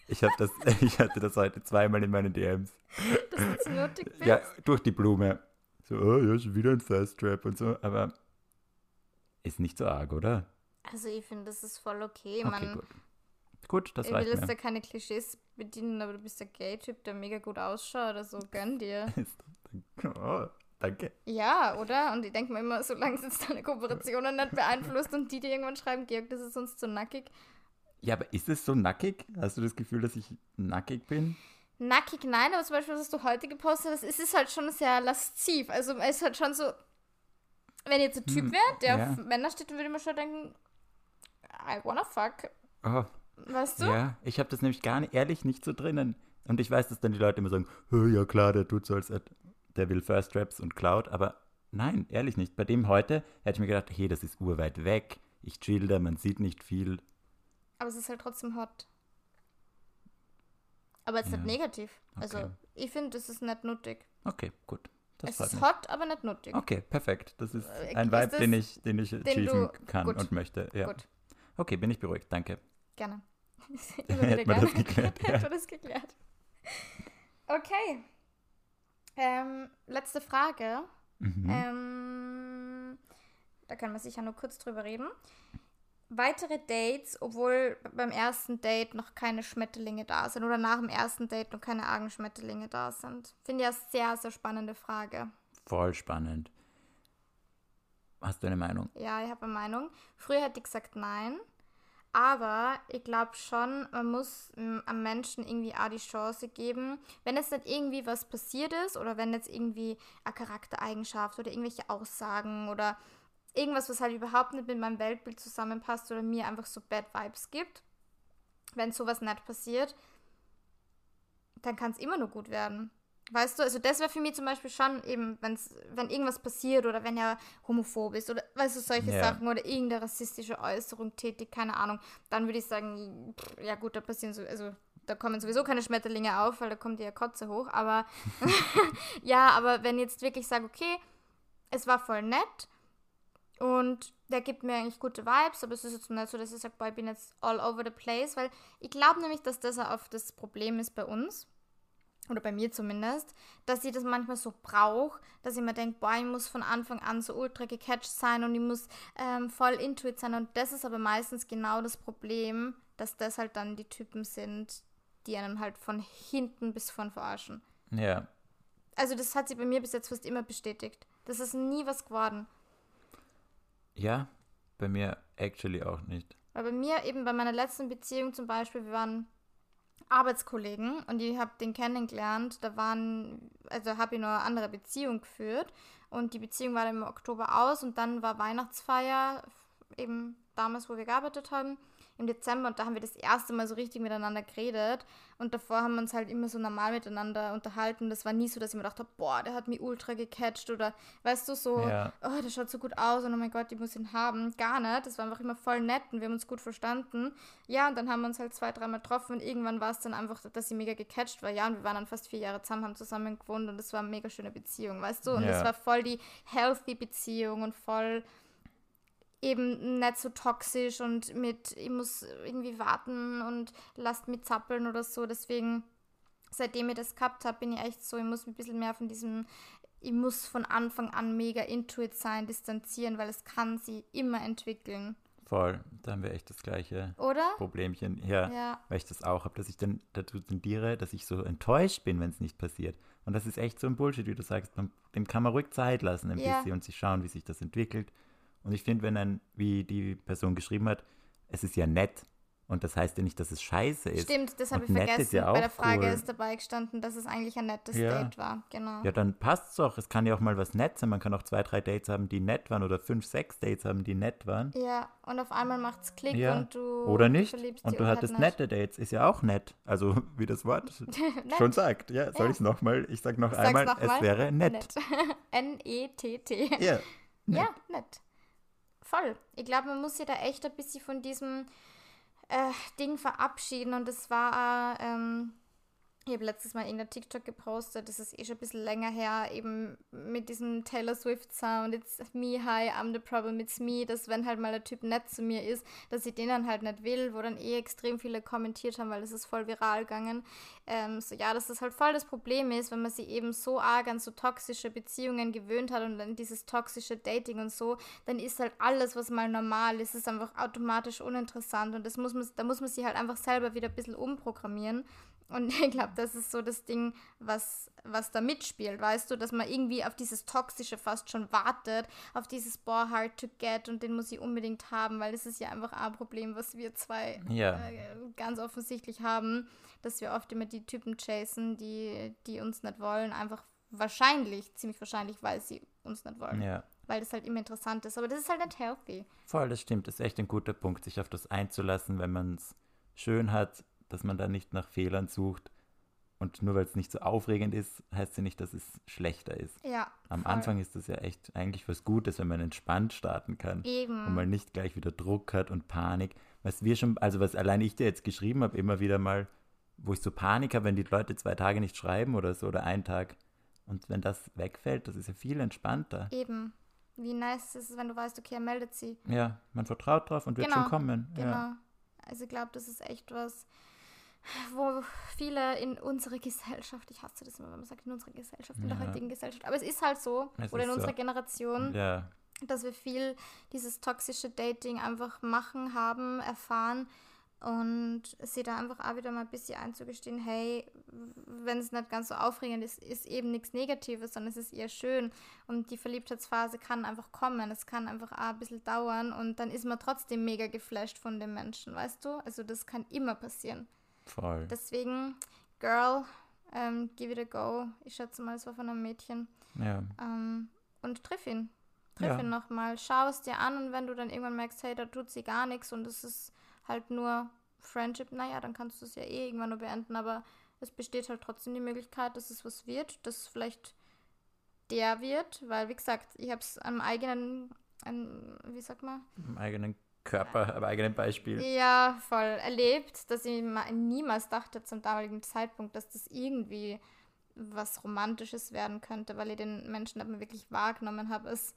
Speaker 2: Ich, hab das, ich hatte das heute zweimal in meinen DMs.
Speaker 1: Dass du zu nötig bist.
Speaker 2: Ja, durch die Blume. So, oh ja, schon wieder ein Fast Trap und so. Aber ist nicht so arg, oder?
Speaker 1: Also ich finde, das ist voll okay.
Speaker 2: Okay,
Speaker 1: Man,
Speaker 2: gut. Gut, das
Speaker 1: ich will
Speaker 2: reicht
Speaker 1: jetzt da keine Klischees bedienen, aber du bist der Gay-Typ, der mega gut ausschaut. Also gönn dir.
Speaker 2: Oh, danke.
Speaker 1: Ja, oder? Und ich denke mir immer, solange es jetzt deine Kooperationen nicht beeinflusst und die dir irgendwann schreiben, Georg, das ist uns zu nackig.
Speaker 2: Ja, aber ist es so nackig? Hast du das Gefühl, dass ich nackig bin?
Speaker 1: Nackig, nein, aber zum Beispiel, was du heute gepostet hast, es ist halt schon sehr lasziv. Also es ist halt schon so, wenn jetzt ein Typ
Speaker 2: Hm,
Speaker 1: wäre, der
Speaker 2: ja.
Speaker 1: auf Männer steht, dann würde mir schon denken, I wanna fuck.
Speaker 2: Oh,
Speaker 1: Weißt du?
Speaker 2: ja, ich habe das nämlich gar nicht, ehrlich nicht so drinnen. Und ich weiß, dass dann die Leute immer sagen, "Hö, ja klar, der tut so, als der will First Raps und Cloud, aber nein, ehrlich nicht. Bei dem heute hätte ich mir gedacht, hey, das ist urweit weg. Ich chill da, man sieht nicht viel.
Speaker 1: Aber es ist halt trotzdem hot. Aber jetzt
Speaker 2: Ja.
Speaker 1: nicht negativ. Also
Speaker 2: Okay.
Speaker 1: ich finde, es ist nicht nuttig.
Speaker 2: Okay, gut. Das
Speaker 1: es ist
Speaker 2: mich.
Speaker 1: hot, aber nicht nuttig.
Speaker 2: Okay, perfekt. Das ist
Speaker 1: Äh,
Speaker 2: ein
Speaker 1: ist
Speaker 2: Vibe, den ich, den ich achieven
Speaker 1: du-
Speaker 2: kann
Speaker 1: gut.
Speaker 2: und möchte. Ja.
Speaker 1: Gut,
Speaker 2: Okay, bin ich beruhigt. Danke.
Speaker 1: gerne.
Speaker 2: Hätten wir das geklärt, ja.
Speaker 1: Hätten wir das geklärt. Okay. Ähm, letzte Frage.
Speaker 2: Mhm.
Speaker 1: Ähm, da können wir sicher nur kurz drüber reden. Weitere Dates, obwohl beim ersten Date noch keine Schmetterlinge da sind oder nach dem ersten Date noch keine Argenschmetterlinge da sind. Finde ich eine sehr, sehr spannende Frage.
Speaker 2: Voll spannend. Hast du eine Meinung?
Speaker 1: Ja, ich habe eine Meinung. Früher hätte ich gesagt nein. Aber ich glaube schon, man muss m, am Menschen irgendwie auch die Chance geben, wenn jetzt nicht irgendwie was passiert ist oder wenn jetzt irgendwie eine Charaktereigenschaft oder irgendwelche Aussagen oder irgendwas, was halt überhaupt nicht mit meinem Weltbild zusammenpasst oder mir einfach so Bad Vibes gibt, wenn sowas nicht passiert, dann kann es immer nur gut werden. Weißt du, also das wäre für mich zum Beispiel schon eben, wenn's, wenn irgendwas passiert oder wenn er homophob ist oder weißt du, solche
Speaker 2: Ja.
Speaker 1: Sachen oder irgendeine rassistische Äußerung tätig, keine Ahnung, dann würde ich sagen, pff, ja gut, da passieren so, also da kommen sowieso keine Schmetterlinge auf, weil da kommt ja Kotze hoch, aber ja, aber wenn jetzt wirklich sage, okay, es war voll nett Und der gibt mir eigentlich gute Vibes, aber es ist jetzt nicht so, dass ich sage, boah, ich bin jetzt all over the place, weil ich glaube nämlich, dass das auch das Problem ist bei uns, oder bei mir zumindest, dass ich das manchmal so brauche, dass ich mir denke, boah, ich muss von Anfang an so ultra gecatcht sein und ich muss ähm, voll intuit sein. Und das ist aber meistens genau das Problem, dass das halt dann die Typen sind, die einen halt von hinten bis vorn verarschen.
Speaker 2: Ja.
Speaker 1: Also das hat sich bei mir bis jetzt fast immer bestätigt. Das ist nie was geworden.
Speaker 2: Ja, bei mir actually auch nicht.
Speaker 1: Weil bei mir eben bei meiner letzten Beziehung zum Beispiel, wir waren Arbeitskollegen und ich habe den kennengelernt. Da waren, also habe ich nur eine andere Beziehung geführt und die Beziehung war dann im Oktober aus und dann war Weihnachtsfeier, eben damals, wo wir gearbeitet haben im Dezember und da haben wir das erste Mal so richtig miteinander geredet und davor haben wir uns halt immer so normal miteinander unterhalten. Das war nie so, dass ich mir gedacht habe, boah, der hat mich ultra gecatcht oder weißt du, so,
Speaker 2: Ja.
Speaker 1: oh, der schaut so gut aus und oh mein Gott, ich muss ihn haben. Gar nicht. Das war einfach immer voll nett und wir haben uns gut verstanden. Ja, und dann haben wir uns halt zwei, dreimal getroffen und irgendwann war es dann einfach, dass sie mega gecatcht war. Ja, und wir waren dann fast vier Jahre zusammen, haben zusammen gewohnt und das war eine mega schöne Beziehung, weißt du? Und das
Speaker 2: Ja.
Speaker 1: war voll die healthy Beziehung und voll eben nicht so toxisch und mit, ich muss irgendwie warten und lasst mich zappeln oder so. Deswegen, seitdem ich das gehabt habe, bin ich echt so, ich muss ein bisschen mehr von diesem, ich muss von Anfang an mega intuit sein, distanzieren, weil es kann sie immer entwickeln.
Speaker 2: Voll. Da haben wir echt das gleiche
Speaker 1: Oder?
Speaker 2: Problemchen. Ja.
Speaker 1: Ja.
Speaker 2: Weil ich das auch habe, dass ich dann dazu tendiere, dass ich so enttäuscht bin, wenn es nicht passiert. Und das ist echt so ein Bullshit, wie du sagst. Man, dem kann man ruhig Zeit lassen ein
Speaker 1: Ja.
Speaker 2: bisschen und sich schauen, wie sich das entwickelt. Und ich finde, wenn ein, wie die Person geschrieben hat, es ist ja nett. Und das heißt ja nicht, dass es scheiße ist.
Speaker 1: Stimmt, das habe ich
Speaker 2: nett
Speaker 1: vergessen.
Speaker 2: ja
Speaker 1: Bei der Frage
Speaker 2: cool.
Speaker 1: ist dabei gestanden, dass es eigentlich ein nettes
Speaker 2: Ja.
Speaker 1: Date war. Genau.
Speaker 2: Ja, dann passt's doch. Es kann ja auch mal was nett sein. Man kann auch zwei, drei Dates haben, die nett waren oder fünf, sechs Dates haben, die nett waren.
Speaker 1: Ja, und auf einmal macht's Klick
Speaker 2: Ja.
Speaker 1: und du
Speaker 2: Oder nicht. Und du hattest
Speaker 1: nicht.
Speaker 2: nette Dates. Ist ja auch nett. Also, wie das Wort
Speaker 1: Nett.
Speaker 2: schon sagt. Ja, soll
Speaker 1: Ja.
Speaker 2: ich es nochmal? Ich sag noch
Speaker 1: Sag's
Speaker 2: einmal,
Speaker 1: noch
Speaker 2: es
Speaker 1: mal.
Speaker 2: wäre nett.
Speaker 1: Nett. N-E-T-T.
Speaker 2: Ja.
Speaker 1: Ja, nett. Voll. Ich glaube, man muss sich da echt ein bisschen von diesem äh, Ding verabschieden. Und das war, äh, ähm, ich habe letztes Mal irgendein TikTok gepostet, das ist eh schon ein bisschen länger her, eben mit diesem Taylor Swift Sound, it's me, hi, I'm the problem, it's me, dass wenn halt mal der Typ nett zu mir ist, dass ich den dann halt nicht will, wo dann eh extrem viele kommentiert haben, weil das ist voll viral gegangen. Ähm, so, ja, dass das halt voll das Problem ist, wenn man sich eben so arg an so toxische Beziehungen gewöhnt hat und dann dieses toxische Dating und so, dann ist halt alles, was mal normal ist, ist einfach automatisch uninteressant und das muss man, da muss man sich halt einfach selber wieder ein bisschen umprogrammieren. Und ich glaube, das ist so das Ding, was, was da mitspielt, weißt du, dass man irgendwie auf dieses Toxische fast schon wartet, auf dieses Boah, hard to get und den muss ich unbedingt haben, weil das ist ja einfach ein Problem, was wir zwei
Speaker 2: Ja.
Speaker 1: äh, ganz offensichtlich haben, dass wir oft immer die Typen chasen, die, die uns nicht wollen, einfach wahrscheinlich, ziemlich wahrscheinlich, weil sie uns nicht wollen.
Speaker 2: Ja.
Speaker 1: Weil das halt immer interessant ist. Aber das ist halt nicht healthy.
Speaker 2: Voll, das stimmt. Das ist echt ein guter Punkt, sich auf das einzulassen, wenn man es schön hat, dass man da nicht nach Fehlern sucht. Und nur weil es nicht so aufregend ist, heißt ja nicht, dass es schlechter ist.
Speaker 1: Ja.
Speaker 2: Am
Speaker 1: voll.
Speaker 2: Anfang ist das ja echt eigentlich was Gutes, wenn man entspannt starten kann.
Speaker 1: Eben.
Speaker 2: und man nicht gleich wieder Druck hat und Panik. Was wir schon, also was allein ich dir jetzt geschrieben habe, immer wieder mal, wo ich so Panik habe, wenn die Leute zwei Tage nicht schreiben oder so oder einen Tag. Und wenn das wegfällt, das ist ja viel entspannter.
Speaker 1: Eben. Wie nice ist es, wenn du weißt, okay, er meldet sie.
Speaker 2: Ja, man vertraut drauf und wird
Speaker 1: Genau,
Speaker 2: schon kommen.
Speaker 1: Genau.
Speaker 2: Ja.
Speaker 1: Also ich glaube, das ist echt was, wo viele in unserer Gesellschaft, ich hasse das immer, wenn man sagt, in unserer Gesellschaft, in der
Speaker 2: Ja.
Speaker 1: heutigen Gesellschaft, aber es ist halt so,
Speaker 2: Es
Speaker 1: oder in
Speaker 2: so.
Speaker 1: unserer Generation,
Speaker 2: ja,
Speaker 1: dass wir viel dieses toxische Dating einfach machen, haben, erfahren und sie da einfach auch wieder mal ein bisschen einzugestehen, hey, wenn es nicht ganz so aufregend ist, ist eben nichts Negatives, sondern es ist eher schön und die Verliebtheitsphase kann einfach kommen, es kann einfach auch ein bisschen dauern und dann ist man trotzdem mega geflasht von dem Menschen, weißt du? Also das kann immer passieren.
Speaker 2: Voll.
Speaker 1: Deswegen, Girl, ähm, give it a go. Ich schätze mal, es war von einem Mädchen.
Speaker 2: ja.
Speaker 1: Ähm, und triff ihn. Triff
Speaker 2: Ja.
Speaker 1: ihn nochmal. Schau es dir an und wenn du dann irgendwann merkst, hey, da tut sie gar nichts und es ist halt nur Friendship, naja, dann kannst du es ja eh irgendwann nur beenden, aber es besteht halt trotzdem die Möglichkeit, dass es was wird, dass es vielleicht der wird, weil, wie gesagt, ich habe es am eigenen, an, wie sagt man?
Speaker 2: Im eigenen Körper, am eigenen Beispiel.
Speaker 1: Ja, voll erlebt, dass ich ma- niemals dachte zum damaligen Zeitpunkt, dass das irgendwie was Romantisches werden könnte, weil ich den Menschen mehr wirklich wahrgenommen habe. Es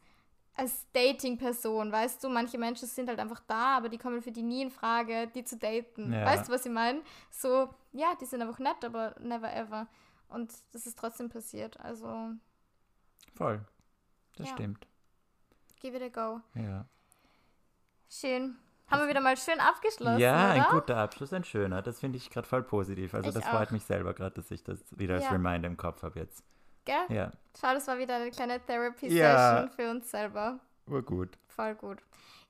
Speaker 1: als Dating-Person, weißt du, manche Menschen sind halt einfach da, aber die kommen für die nie in Frage, die zu daten.
Speaker 2: Ja.
Speaker 1: Weißt du, was ich meine? So, ja, die sind einfach nett, aber never ever. Und das ist trotzdem passiert. Also,
Speaker 2: Voll. Das
Speaker 1: Ja.
Speaker 2: stimmt.
Speaker 1: give it a go.
Speaker 2: Ja.
Speaker 1: Schön. Haben wir wieder mal schön abgeschlossen,
Speaker 2: ja, ein
Speaker 1: oder?
Speaker 2: guter Abschluss, ein schöner. Das finde ich gerade voll positiv. Also
Speaker 1: Ich
Speaker 2: das freut
Speaker 1: auch.
Speaker 2: mich selber gerade, dass ich das wieder als
Speaker 1: Ja.
Speaker 2: Reminder im Kopf habe jetzt.
Speaker 1: Gell?
Speaker 2: Ja,
Speaker 1: Schau, das war wieder eine kleine Therapy-Session
Speaker 2: Ja.
Speaker 1: für uns selber.
Speaker 2: war gut.
Speaker 1: Voll gut.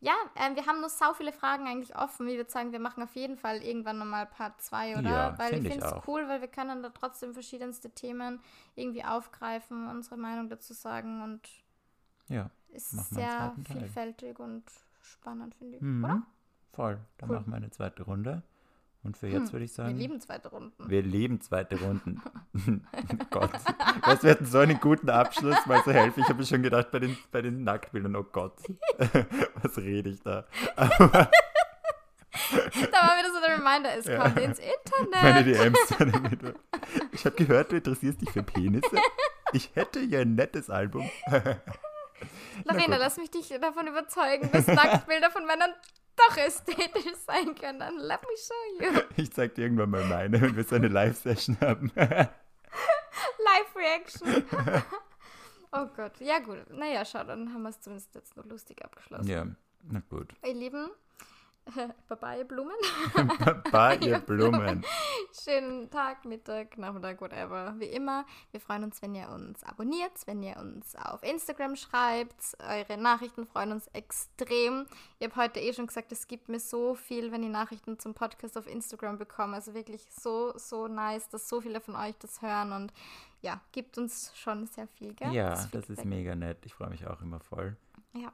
Speaker 1: Ja, ähm, wir haben noch sau viele Fragen eigentlich offen. Ich würde sagen, wir machen auf jeden Fall irgendwann nochmal Part 2, oder?
Speaker 2: Ja,
Speaker 1: weil ich
Speaker 2: find ich
Speaker 1: finde es cool, weil wir können da trotzdem verschiedenste Themen irgendwie aufgreifen, unsere Meinung dazu sagen und
Speaker 2: Ja.
Speaker 1: ist sehr vielfältig und spannend, finde ich.
Speaker 2: Mhm.
Speaker 1: Oder?
Speaker 2: Voll. Dann
Speaker 1: Cool.
Speaker 2: machen wir eine zweite Runde. Und für jetzt
Speaker 1: Hm,
Speaker 2: würde ich
Speaker 1: Wir
Speaker 2: sagen,
Speaker 1: lieben zweite Runden.
Speaker 2: wir lieben zweite Runden. Gott. Was wir hatten so einen guten Abschluss, mal so helfen. Ich habe mir schon gedacht bei den, bei den Nacktbildern, oh Gott, was rede ich da? Aber
Speaker 1: da war wieder so der Reminder, es
Speaker 2: Ja.
Speaker 1: kommt ins
Speaker 2: meine
Speaker 1: Internet.
Speaker 2: DMs waren wieder. Ich habe gehört, du interessierst dich für Penisse. Ich hätte ja ein nettes Album. Na
Speaker 1: Lorena, lass mich dich davon überzeugen, dass Nacktbilder von Männern doch ästhetisch sein können. Dann let me show you.
Speaker 2: Ich zeig dir irgendwann mal meine, wenn wir so eine Live-Session haben.
Speaker 1: Live-Reaction. oh Gott. Ja, gut. Naja, schau, dann haben wir es zumindest jetzt noch lustig abgeschlossen.
Speaker 2: ja, na gut.
Speaker 1: Ihr Lieben, Bye Blumen.
Speaker 2: Bei
Speaker 1: Ja,
Speaker 2: ihr Blumen.
Speaker 1: Schönen Tag, Mittag, Nachmittag, whatever. Wie immer, wir freuen uns, wenn ihr uns abonniert, wenn ihr uns auf Instagram schreibt. Eure Nachrichten freuen uns extrem. Ich habe heute eh schon gesagt, es gibt mir so viel, wenn ich Nachrichten zum Podcast auf Instagram bekomme. Also wirklich so, so nice, dass so viele von euch das hören und ja, gibt uns schon sehr viel, gell?
Speaker 2: Ja, das ist
Speaker 1: Feedback.
Speaker 2: mega nett. Ich freue mich auch immer voll.
Speaker 1: Ja.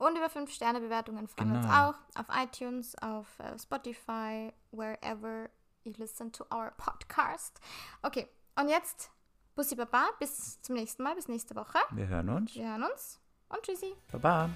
Speaker 1: Und über 5-Sterne-Bewertungen freuen wir uns
Speaker 2: Genau.
Speaker 1: auch. Auf iTunes, auf äh, Spotify, wherever you listen to our podcast. Okay, und jetzt Bussi Baba, bis zum nächsten Mal, bis nächste Woche.
Speaker 2: Wir hören uns.
Speaker 1: Wir hören uns und tschüssi.
Speaker 2: Baba.